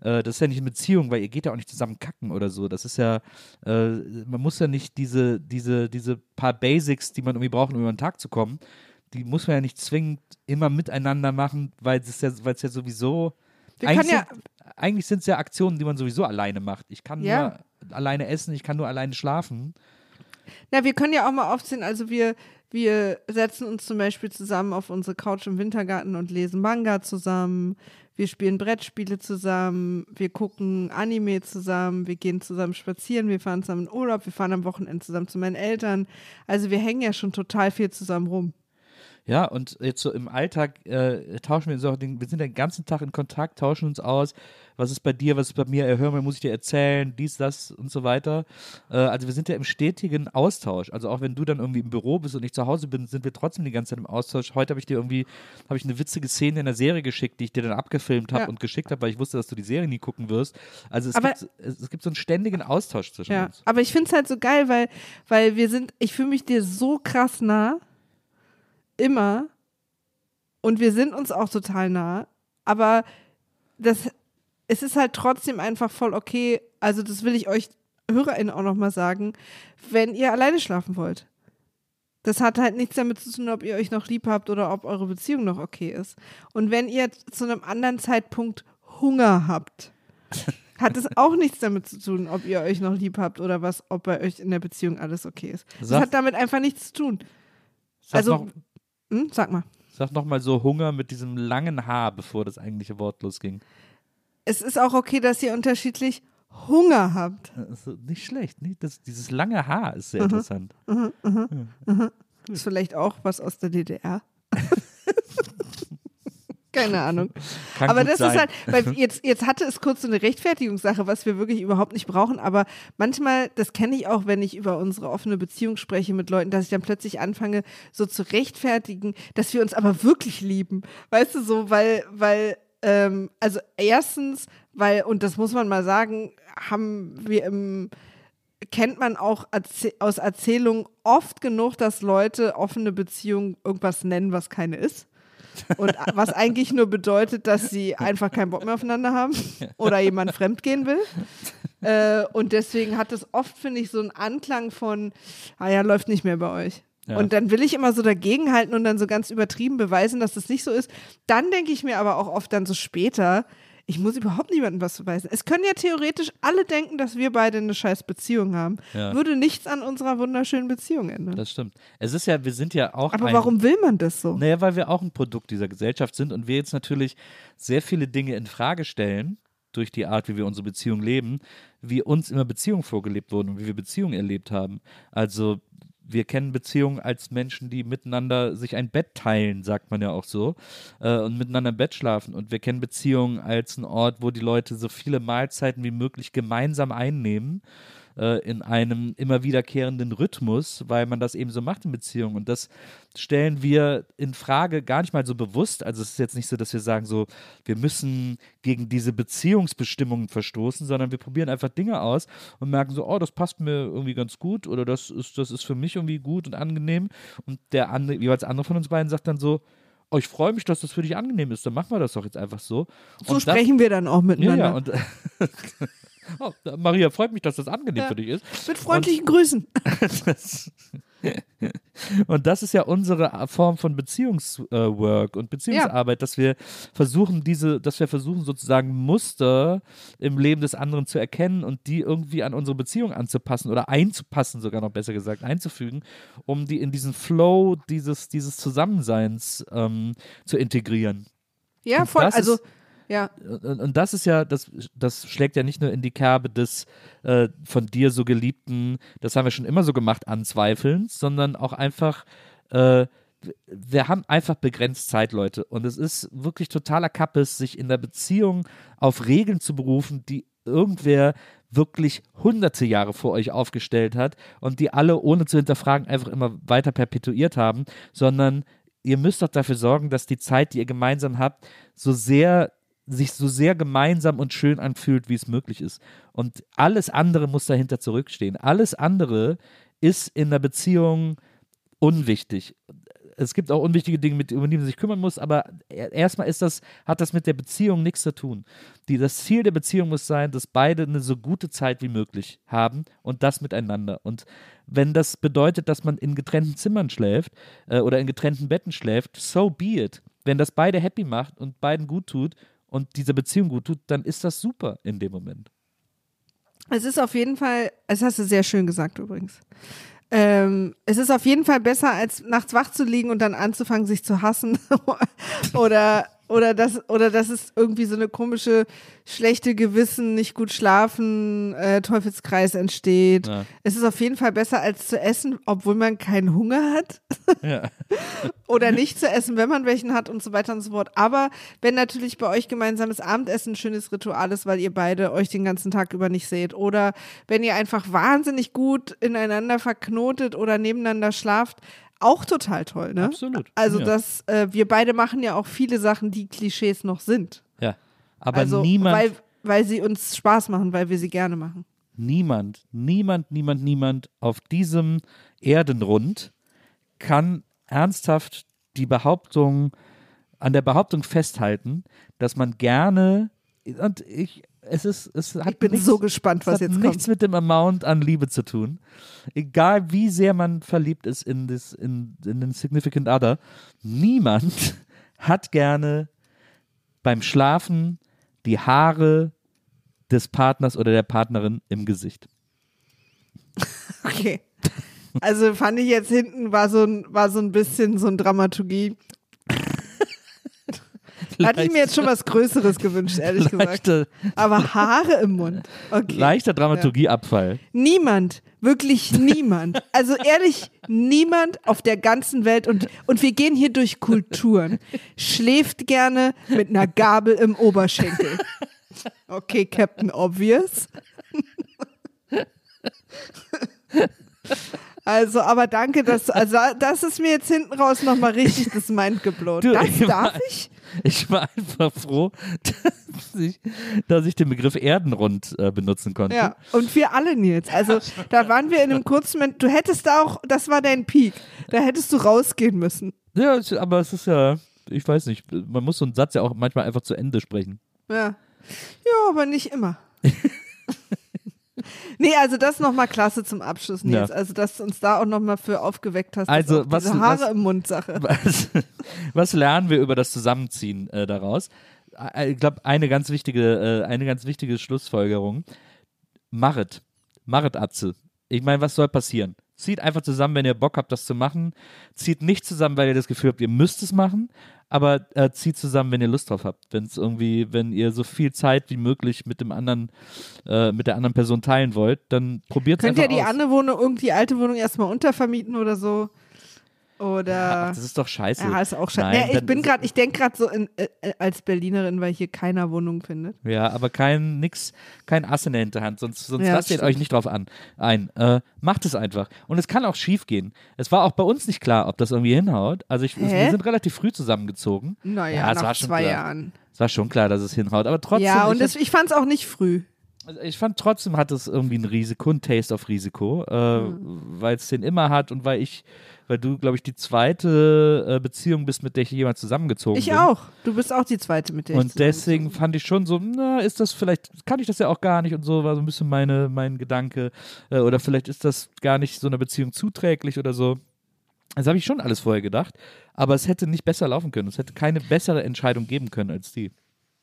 Äh, das ist ja nicht eine Beziehung, weil ihr geht ja auch nicht zusammen kacken oder so. Das ist ja, äh, man muss ja nicht diese, diese, diese paar Basics, die man irgendwie braucht, um über den Tag zu kommen, die muss man ja nicht zwingend immer miteinander machen, weil es ja, weil es ja sowieso. Wir eigentlich ja- sind, eigentlich sind es ja Aktionen, die man sowieso alleine macht. Ich kann Ja. nur alleine essen, ich kann nur alleine schlafen. Na, wir können ja auch mal aufzählen, also wir, wir setzen uns zum Beispiel zusammen auf unsere Couch im Wintergarten und lesen Manga zusammen. Wir spielen Brettspiele zusammen, wir gucken Anime zusammen, wir gehen zusammen spazieren, wir fahren zusammen in Urlaub, wir fahren am Wochenende zusammen zu meinen Eltern. Also wir hängen ja schon total viel zusammen rum. Ja, und jetzt so im Alltag äh, tauschen wir uns auch, den, wir sind den ganzen Tag in Kontakt, tauschen uns aus, was ist bei dir, was ist bei mir, hör mal, muss ich dir erzählen, dies, das und so weiter. Äh, also wir sind ja im stetigen Austausch. Also auch wenn du dann irgendwie im Büro bist und ich zu Hause bin, sind wir trotzdem die ganze Zeit im Austausch. Heute habe ich dir irgendwie, habe ich eine witzige Szene in der Serie geschickt, die ich dir dann abgefilmt habe Ja. und geschickt habe, weil ich wusste, dass du die Serie nie gucken wirst. Also es, Aber- gibt, es, es gibt so einen ständigen Austausch zwischen Ja, uns. aber ich finde es halt so geil, weil, weil wir sind, ich fühle mich dir so krass nah, immer, und wir sind uns auch total nah, aber das, es ist halt trotzdem einfach voll okay, also das will ich euch HörerInnen auch nochmal sagen, wenn ihr alleine schlafen wollt. Das hat halt nichts damit zu tun, ob ihr euch noch lieb habt oder ob eure Beziehung noch okay ist. Und wenn ihr zu einem anderen Zeitpunkt Hunger habt, (laughs) hat es auch nichts damit zu tun, ob ihr euch noch lieb habt oder was, ob bei euch in der Beziehung alles okay ist. Das hat damit einfach nichts zu tun. Sag also, noch, Hm, sag mal. sag noch mal so Hunger mit diesem langen Haar, bevor das eigentliche Wort losging. Es ist auch okay, dass ihr unterschiedlich Hunger habt. Ist nicht schlecht. Nicht? Das, dieses lange Haar ist Mhm. sehr interessant. Ist vielleicht auch was aus der DDR. (laughs) Keine Ahnung. (laughs) Kann aber das sein. ist halt, weil (laughs) jetzt, jetzt hatte es kurz so eine Rechtfertigungssache, was wir wirklich überhaupt nicht brauchen. Aber manchmal, das kenne ich auch, wenn ich über unsere offene Beziehung spreche mit Leuten, dass ich dann plötzlich anfange, so zu rechtfertigen, dass wir uns aber wirklich lieben. Weißt du, so, weil, weil, ähm, also erstens, weil, und das muss man mal sagen, haben wir im, kennt man auch aus Erzählungen oft genug, dass Leute offene Beziehungen irgendwas nennen, was keine ist. Und was eigentlich nur bedeutet, dass sie einfach keinen Bock mehr aufeinander haben (laughs) oder jemand fremdgehen will. Äh, und deswegen hat es oft, finde ich, so einen Anklang von, ah ja, läuft nicht mehr bei euch. Ja. Und dann will ich immer so dagegenhalten und dann so ganz übertrieben beweisen, dass das nicht so ist. Dann denke ich mir aber auch oft dann so später, ich muss überhaupt niemandem was beweisen. Es können ja theoretisch alle denken, dass wir beide eine scheiß Beziehung haben. Ja. Würde nichts an unserer wunderschönen Beziehung ändern. Das stimmt. Es ist ja, wir sind ja auch. aber ein, warum will man das so? Naja, weil wir auch ein Produkt dieser Gesellschaft sind und wir jetzt natürlich sehr viele Dinge in Frage stellen durch die Art, wie wir unsere Beziehung leben, wie uns immer Beziehungen vorgelebt wurden und wie wir Beziehungen erlebt haben. Also wir kennen Beziehungen als Menschen, die miteinander sich ein Bett teilen, sagt man ja auch so, äh, und miteinander im Bett schlafen. Und wir kennen Beziehungen als einen Ort, wo die Leute so viele Mahlzeiten wie möglich gemeinsam einnehmen äh, in einem immer wiederkehrenden Rhythmus, weil man das eben so macht in Beziehungen. Und das stellen wir in Frage gar nicht mal so bewusst. Also es ist jetzt nicht so, dass wir sagen so, wir müssen gegen diese Beziehungsbestimmungen verstoßen, sondern wir probieren einfach Dinge aus und merken so, oh, das passt mir irgendwie ganz gut oder das ist, das ist für mich irgendwie gut und angenehm. Und der andere, jeweils andere von uns beiden sagt dann so, oh, ich freue mich, dass das für dich angenehm ist, dann machen wir das doch jetzt einfach so. so Und das- sprechen wir dann auch miteinander. ja, und (laughs) oh, Maria, freut mich, dass das angenehm Ja. für dich ist. Mit freundlichen Grüßen. Das, (laughs) und das ist ja unsere Form von Beziehungswork und Beziehungsarbeit, dass wir versuchen, diese, dass wir versuchen, sozusagen Muster im Leben des anderen zu erkennen und die irgendwie an unsere Beziehung anzupassen oder einzupassen, sogar noch besser gesagt, einzufügen, um die in diesen Flow dieses, dieses Zusammenseins ähm, zu integrieren. Ja, Und voll. Also, ist- ja. Und, und das ist ja, das, das schlägt ja nicht nur in die Kerbe des äh, von dir so geliebten, das haben wir schon immer so gemacht, Anzweifelns, sondern auch einfach, äh, wir haben einfach begrenzt Zeit, Leute. Und es ist wirklich totaler Kappes, sich in der Beziehung auf Regeln zu berufen, die irgendwer wirklich hunderte Jahre vor euch aufgestellt hat und die alle ohne zu hinterfragen einfach immer weiter perpetuiert haben, sondern ihr müsst doch dafür sorgen, dass die Zeit, die ihr gemeinsam habt, so sehr sich so sehr gemeinsam und schön anfühlt, wie es möglich ist. Und alles andere muss dahinter zurückstehen. Alles andere ist in der Beziehung unwichtig. Es gibt auch unwichtige Dinge, mit, um die man sich kümmern muss, aber er- erstmal ist das, hat das mit der Beziehung nichts zu tun. Die, das Ziel der Beziehung muss sein, dass beide eine so gute Zeit wie möglich haben und das miteinander. Und wenn das bedeutet, dass man in getrennten Zimmern schläft äh, oder in getrennten Betten schläft, so be it. Wenn das beide happy macht und beiden gut tut und dieser Beziehung gut tut, dann ist das super in dem Moment. Es ist auf jeden Fall, das hast du sehr schön gesagt übrigens. Ähm, es ist auf jeden Fall besser, als nachts wach zu liegen und dann anzufangen, sich zu hassen. (laughs) oder, oder, das, oder dass es irgendwie so eine komische, schlechte Gewissen, nicht gut schlafen, äh, Teufelskreis entsteht. Ja. Es ist auf jeden Fall besser, als zu essen, obwohl man keinen Hunger hat. Ja. (laughs) oder nicht zu essen, wenn man welchen hat und so weiter und so fort. Aber wenn natürlich bei euch gemeinsames Abendessen ein schönes Ritual ist, weil ihr beide euch den ganzen Tag über nicht seht oder wenn ihr einfach wahnsinnig gut ineinander verknotet oder nebeneinander schlaft, auch total toll, ne? Absolut. Also Ja. das, äh, wir beide machen ja auch viele Sachen, die Klischees noch sind. Ja. Aber also niemand, weil, weil sie uns Spaß machen, weil wir sie gerne machen. niemand, niemand, niemand, niemand auf diesem Erdenrund kann ernsthaft die Behauptung, an der Behauptung festhalten, dass man gerne, und ich, es ist, es hat Ich bin nichts, so gespannt, es was hat jetzt nichts kommt. mit dem Amount an Liebe zu tun. Egal wie sehr man verliebt ist in, das, in, in den Significant Other, niemand (laughs) hat gerne beim Schlafen die Haare des Partners oder der Partnerin im Gesicht. (laughs) Okay. Also fand ich jetzt hinten war so ein, war so ein bisschen so ein Dramaturgie. Hatte ich mir jetzt schon was Größeres gewünscht, ehrlich (laughs) gesagt. Leichter, Aber Haare im Mund. Okay. leichter Dramaturgieabfall. Niemand, wirklich niemand. Also ehrlich, niemand auf der ganzen Welt und, und wir gehen hier durch Kulturen. Schläft gerne mit einer Gabel im Oberschenkel. Okay, Captain Obvious. (laughs) Also, aber danke, dass, also das ist mir jetzt hinten raus nochmal richtig das Mind geblowt. Du, Das ich darf war- ich? Ich war einfach froh, (laughs) dass ich, dass ich den Begriff Erdenrund äh, benutzen konnte. Ja, und wir alle, Nils. Also, da waren wir in einem kurzen Moment, du hättest da auch, das war dein Peak. Da hättest du rausgehen müssen. Ja, aber es ist ja, ich weiß nicht, man muss so einen Satz ja auch manchmal einfach zu Ende sprechen. Ja. Ja, aber nicht immer. (laughs) nee, also das nochmal klasse zum Abschluss, Nils. Ja. Also, dass du uns da auch nochmal für aufgeweckt hast. Also, was- diese Haare was- im Mund Sache. (laughs) Was, was lernen wir über das Zusammenziehen äh, daraus? Äh, Ich glaube, eine ganz wichtige, äh, eine ganz wichtige Schlussfolgerung. Marit, Marit Atze. Ich meine, was soll passieren? Zieht einfach zusammen, wenn ihr Bock habt, das zu machen. Zieht nicht zusammen, weil ihr das Gefühl habt, ihr müsst es machen, aber äh, zieht zusammen, wenn ihr Lust drauf habt. Wenn es irgendwie, wenn ihr so viel Zeit wie möglich mit dem anderen, äh, mit der anderen Person teilen wollt, dann probiert es Könnt einfach ihr die aus. andere Wohnung, irgendwie die alte Wohnung erstmal untervermieten oder so? Oder. Ach, das ist doch scheiße. ja, ist auch schon. Nein, Ja, ich bin gerade, ich denke gerade so in, äh, äh, als Berlinerin, weil hier keiner Wohnung findet. Ja, aber kein nix, kein Ass in der Hinterhand, sonst, sonst Ja, lasst ihr euch nicht drauf an. Ein. Äh, macht es einfach. Und es kann auch schief gehen. Es war auch bei uns nicht klar, ob das irgendwie hinhaut. Also ich, Hä? wir sind relativ früh zusammengezogen. Naja, es nach war schon zwei klar. Jahren. Es war schon klar, dass es hinhaut. Aber trotzdem, Ja, und ich, das, ich fand es auch nicht früh. also ich fand trotzdem hat es irgendwie ein Risiko, ein Taste of Risiko, äh, Hm. weil es den immer hat und weil ich, weil du, glaube ich, die zweite äh, Beziehung bist, mit der ich jemals zusammengezogen Ich bin. auch. Du bist auch die zweite, mit der ich Und deswegen fand ich schon so, na, ist das vielleicht, kann ich das ja auch gar nicht und so, war so ein bisschen meine, mein Gedanke. Äh, oder vielleicht ist das gar nicht so einer Beziehung zuträglich oder so. Das habe ich schon alles vorher gedacht. Aber es hätte nicht besser laufen können. Es hätte keine bessere Entscheidung geben können als die.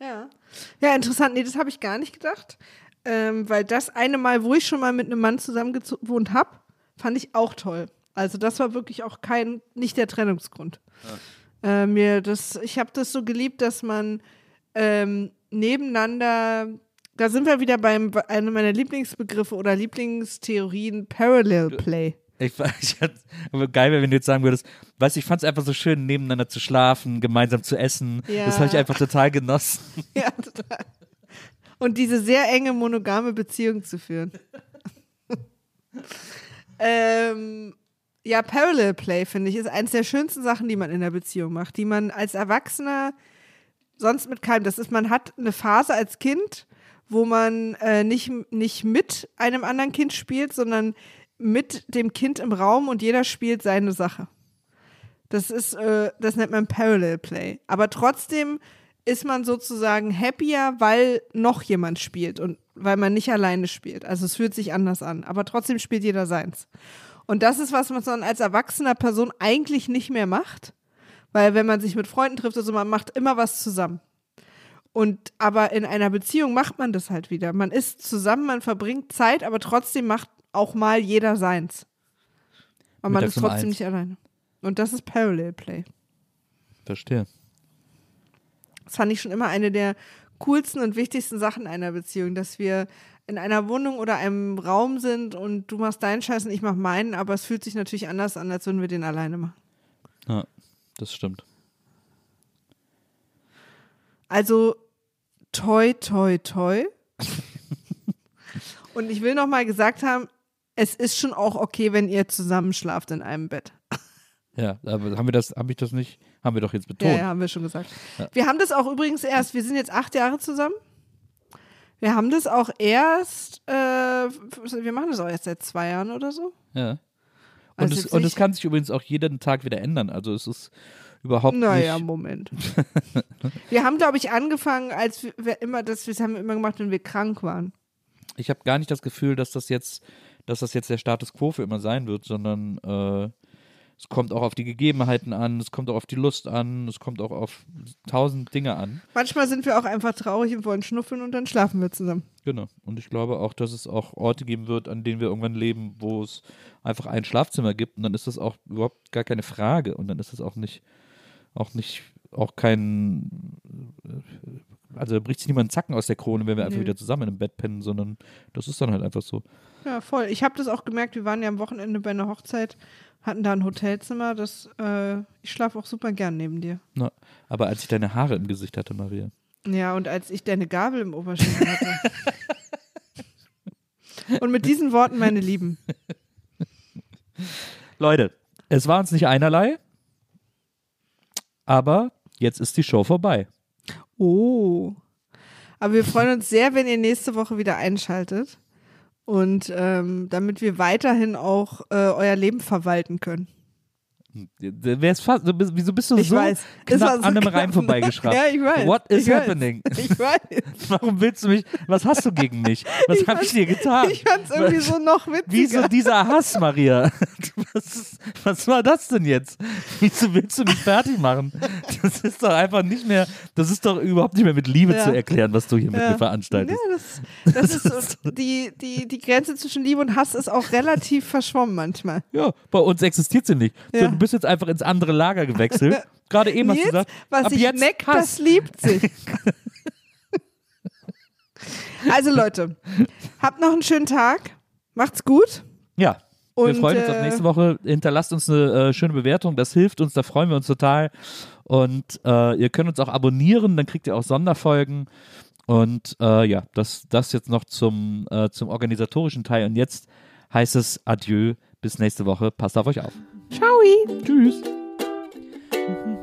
Ja. Ja, interessant. Nee, das habe ich gar nicht gedacht. Ähm, weil das eine Mal, wo ich schon mal mit einem Mann zusammen gewohnt habe, fand ich auch toll. Also das war wirklich auch kein, nicht der Trennungsgrund. Äh, mir das, ich habe das so geliebt, dass man ähm, nebeneinander, da sind wir wieder beim bei einem meiner Lieblingsbegriffe oder Lieblingstheorien, Parallel Play. Ich, (laughs) ich aber geil wäre, wenn du jetzt sagen würdest, weißt du, ich fand es einfach so schön, nebeneinander zu schlafen, gemeinsam zu essen. Ja. Das habe ich einfach total genossen. (laughs) Ja, total. Und diese sehr enge monogame Beziehung zu führen. (laughs) ähm, ja, Parallel Play, finde ich, ist eines der schönsten Sachen, die man in der Beziehung macht, die man als Erwachsener sonst mit keinem, das ist, man hat eine Phase als Kind, wo man äh, nicht, nicht mit einem anderen Kind spielt, sondern mit dem Kind im Raum und jeder spielt seine Sache. Das ist, äh, das nennt man Parallel Play. Aber trotzdem ist man sozusagen happier, weil noch jemand spielt und weil man nicht alleine spielt. Also es fühlt sich anders an. Aber trotzdem spielt jeder seins. Und das ist was, man als erwachsener Person eigentlich nicht mehr macht. Weil wenn man sich mit Freunden trifft, also man macht immer was zusammen. Und aber in einer Beziehung macht man das halt wieder. Man ist zusammen, man verbringt Zeit, aber trotzdem macht auch mal jeder seins. Aber man Mittags ist um trotzdem nicht alleine. Und das ist Parallel Play. Verstehe. Das fand ich schon immer eine der coolsten und wichtigsten Sachen einer Beziehung, dass wir in einer Wohnung oder einem Raum sind und du machst deinen Scheiß und ich mach meinen, aber es fühlt sich natürlich anders an, als würden wir den alleine machen. Ja, das stimmt. Also toi, toi, toi. (laughs) und ich will noch mal gesagt haben, es ist schon auch okay, wenn ihr zusammen schlaft in einem Bett. Ja, aber haben wir das, habe ich das nicht, haben wir doch jetzt Ja, betont. ja, haben wir schon gesagt. Wir haben das auch übrigens erst, wir sind jetzt acht Jahre zusammen. Wir haben das auch erst, äh, wir machen das auch erst seit zwei Jahren oder so. Ja. Und, Also es, und es kann sich übrigens auch jeden Tag wieder ändern. Also es ist überhaupt Naja, nicht. Moment. wir haben, glaube ich, angefangen, als wir, wir immer, das, das haben wir immer gemacht, wenn wir krank waren. Ich habe gar nicht das Gefühl, dass das jetzt, dass das jetzt der Status quo für immer sein wird, sondern äh, es kommt auch auf die Gegebenheiten an, es kommt auch auf die Lust an, es kommt auch auf tausend Dinge an. Manchmal sind wir auch einfach traurig und wollen schnuffeln und dann schlafen wir zusammen. Genau. Und ich glaube auch, dass es auch Orte geben wird, an denen wir irgendwann leben, wo es einfach ein Schlafzimmer gibt. Und dann ist das auch überhaupt gar keine Frage. Und dann ist das auch nicht, auch nicht, auch kein, äh, also da bricht sich niemand einen Zacken aus der Krone, wenn wir einfach Nee. wieder zusammen im Bett pennen, sondern das ist dann halt einfach so. Ja, voll. Ich habe das auch gemerkt, wir waren ja am Wochenende bei einer Hochzeit, hatten da ein Hotelzimmer, das, äh, ich schlafe auch super gern neben dir. Na, aber als ich deine Haare im Gesicht hatte, Maria. Ja, und als ich deine Gabel im Oberschenkel hatte. (laughs) und mit diesen Worten, meine Lieben, Leute, es war uns nicht einerlei, aber jetzt ist die Show vorbei. Oh. Aber wir freuen uns sehr, wenn ihr nächste Woche wieder einschaltet. Und ähm, damit wir weiterhin auch äh, euer Leben verwalten können. Wer ist fast, wieso bist du Ich so weiß. Knapp so an einem. Reim vorbeigeschraubt? Ja, ich weiß. What is ich weiß. happening? (laughs) Ich weiß. Warum willst du mich, was hast du gegen mich? Was habe ich dir getan? Ich fand's irgendwie so noch witziger. Wieso dieser Hass, Maria? Was, was war das denn jetzt? Wieso willst du mich fertig machen? Das ist doch einfach nicht mehr, das ist doch überhaupt nicht mehr mit Liebe Ja. zu erklären, was du hier mit Ja. mir veranstaltest. Ja, das, das ist so, die, die, die Grenze zwischen Liebe und Hass ist auch relativ verschwommen manchmal. Ja, bei uns existiert sie nicht. So, Ja. du bist jetzt einfach ins andere Lager gewechselt. (laughs) Gerade eben hast du gesagt, was ab sich jetzt neckt, Hass. das liebt sich. (laughs) also Leute, habt noch einen schönen Tag. Macht's gut. Ja. wir Und, freuen uns auf äh, nächste Woche. Hinterlasst uns eine äh, schöne Bewertung. Das hilft uns, da freuen wir uns total. Und äh, ihr könnt uns auch abonnieren, dann kriegt ihr auch Sonderfolgen. Und äh, ja, das, das jetzt noch zum, äh, zum organisatorischen Teil. Und jetzt heißt es Adieu. Bis nächste Woche. Passt auf euch auf. Ciao. Tschüss. (laughs)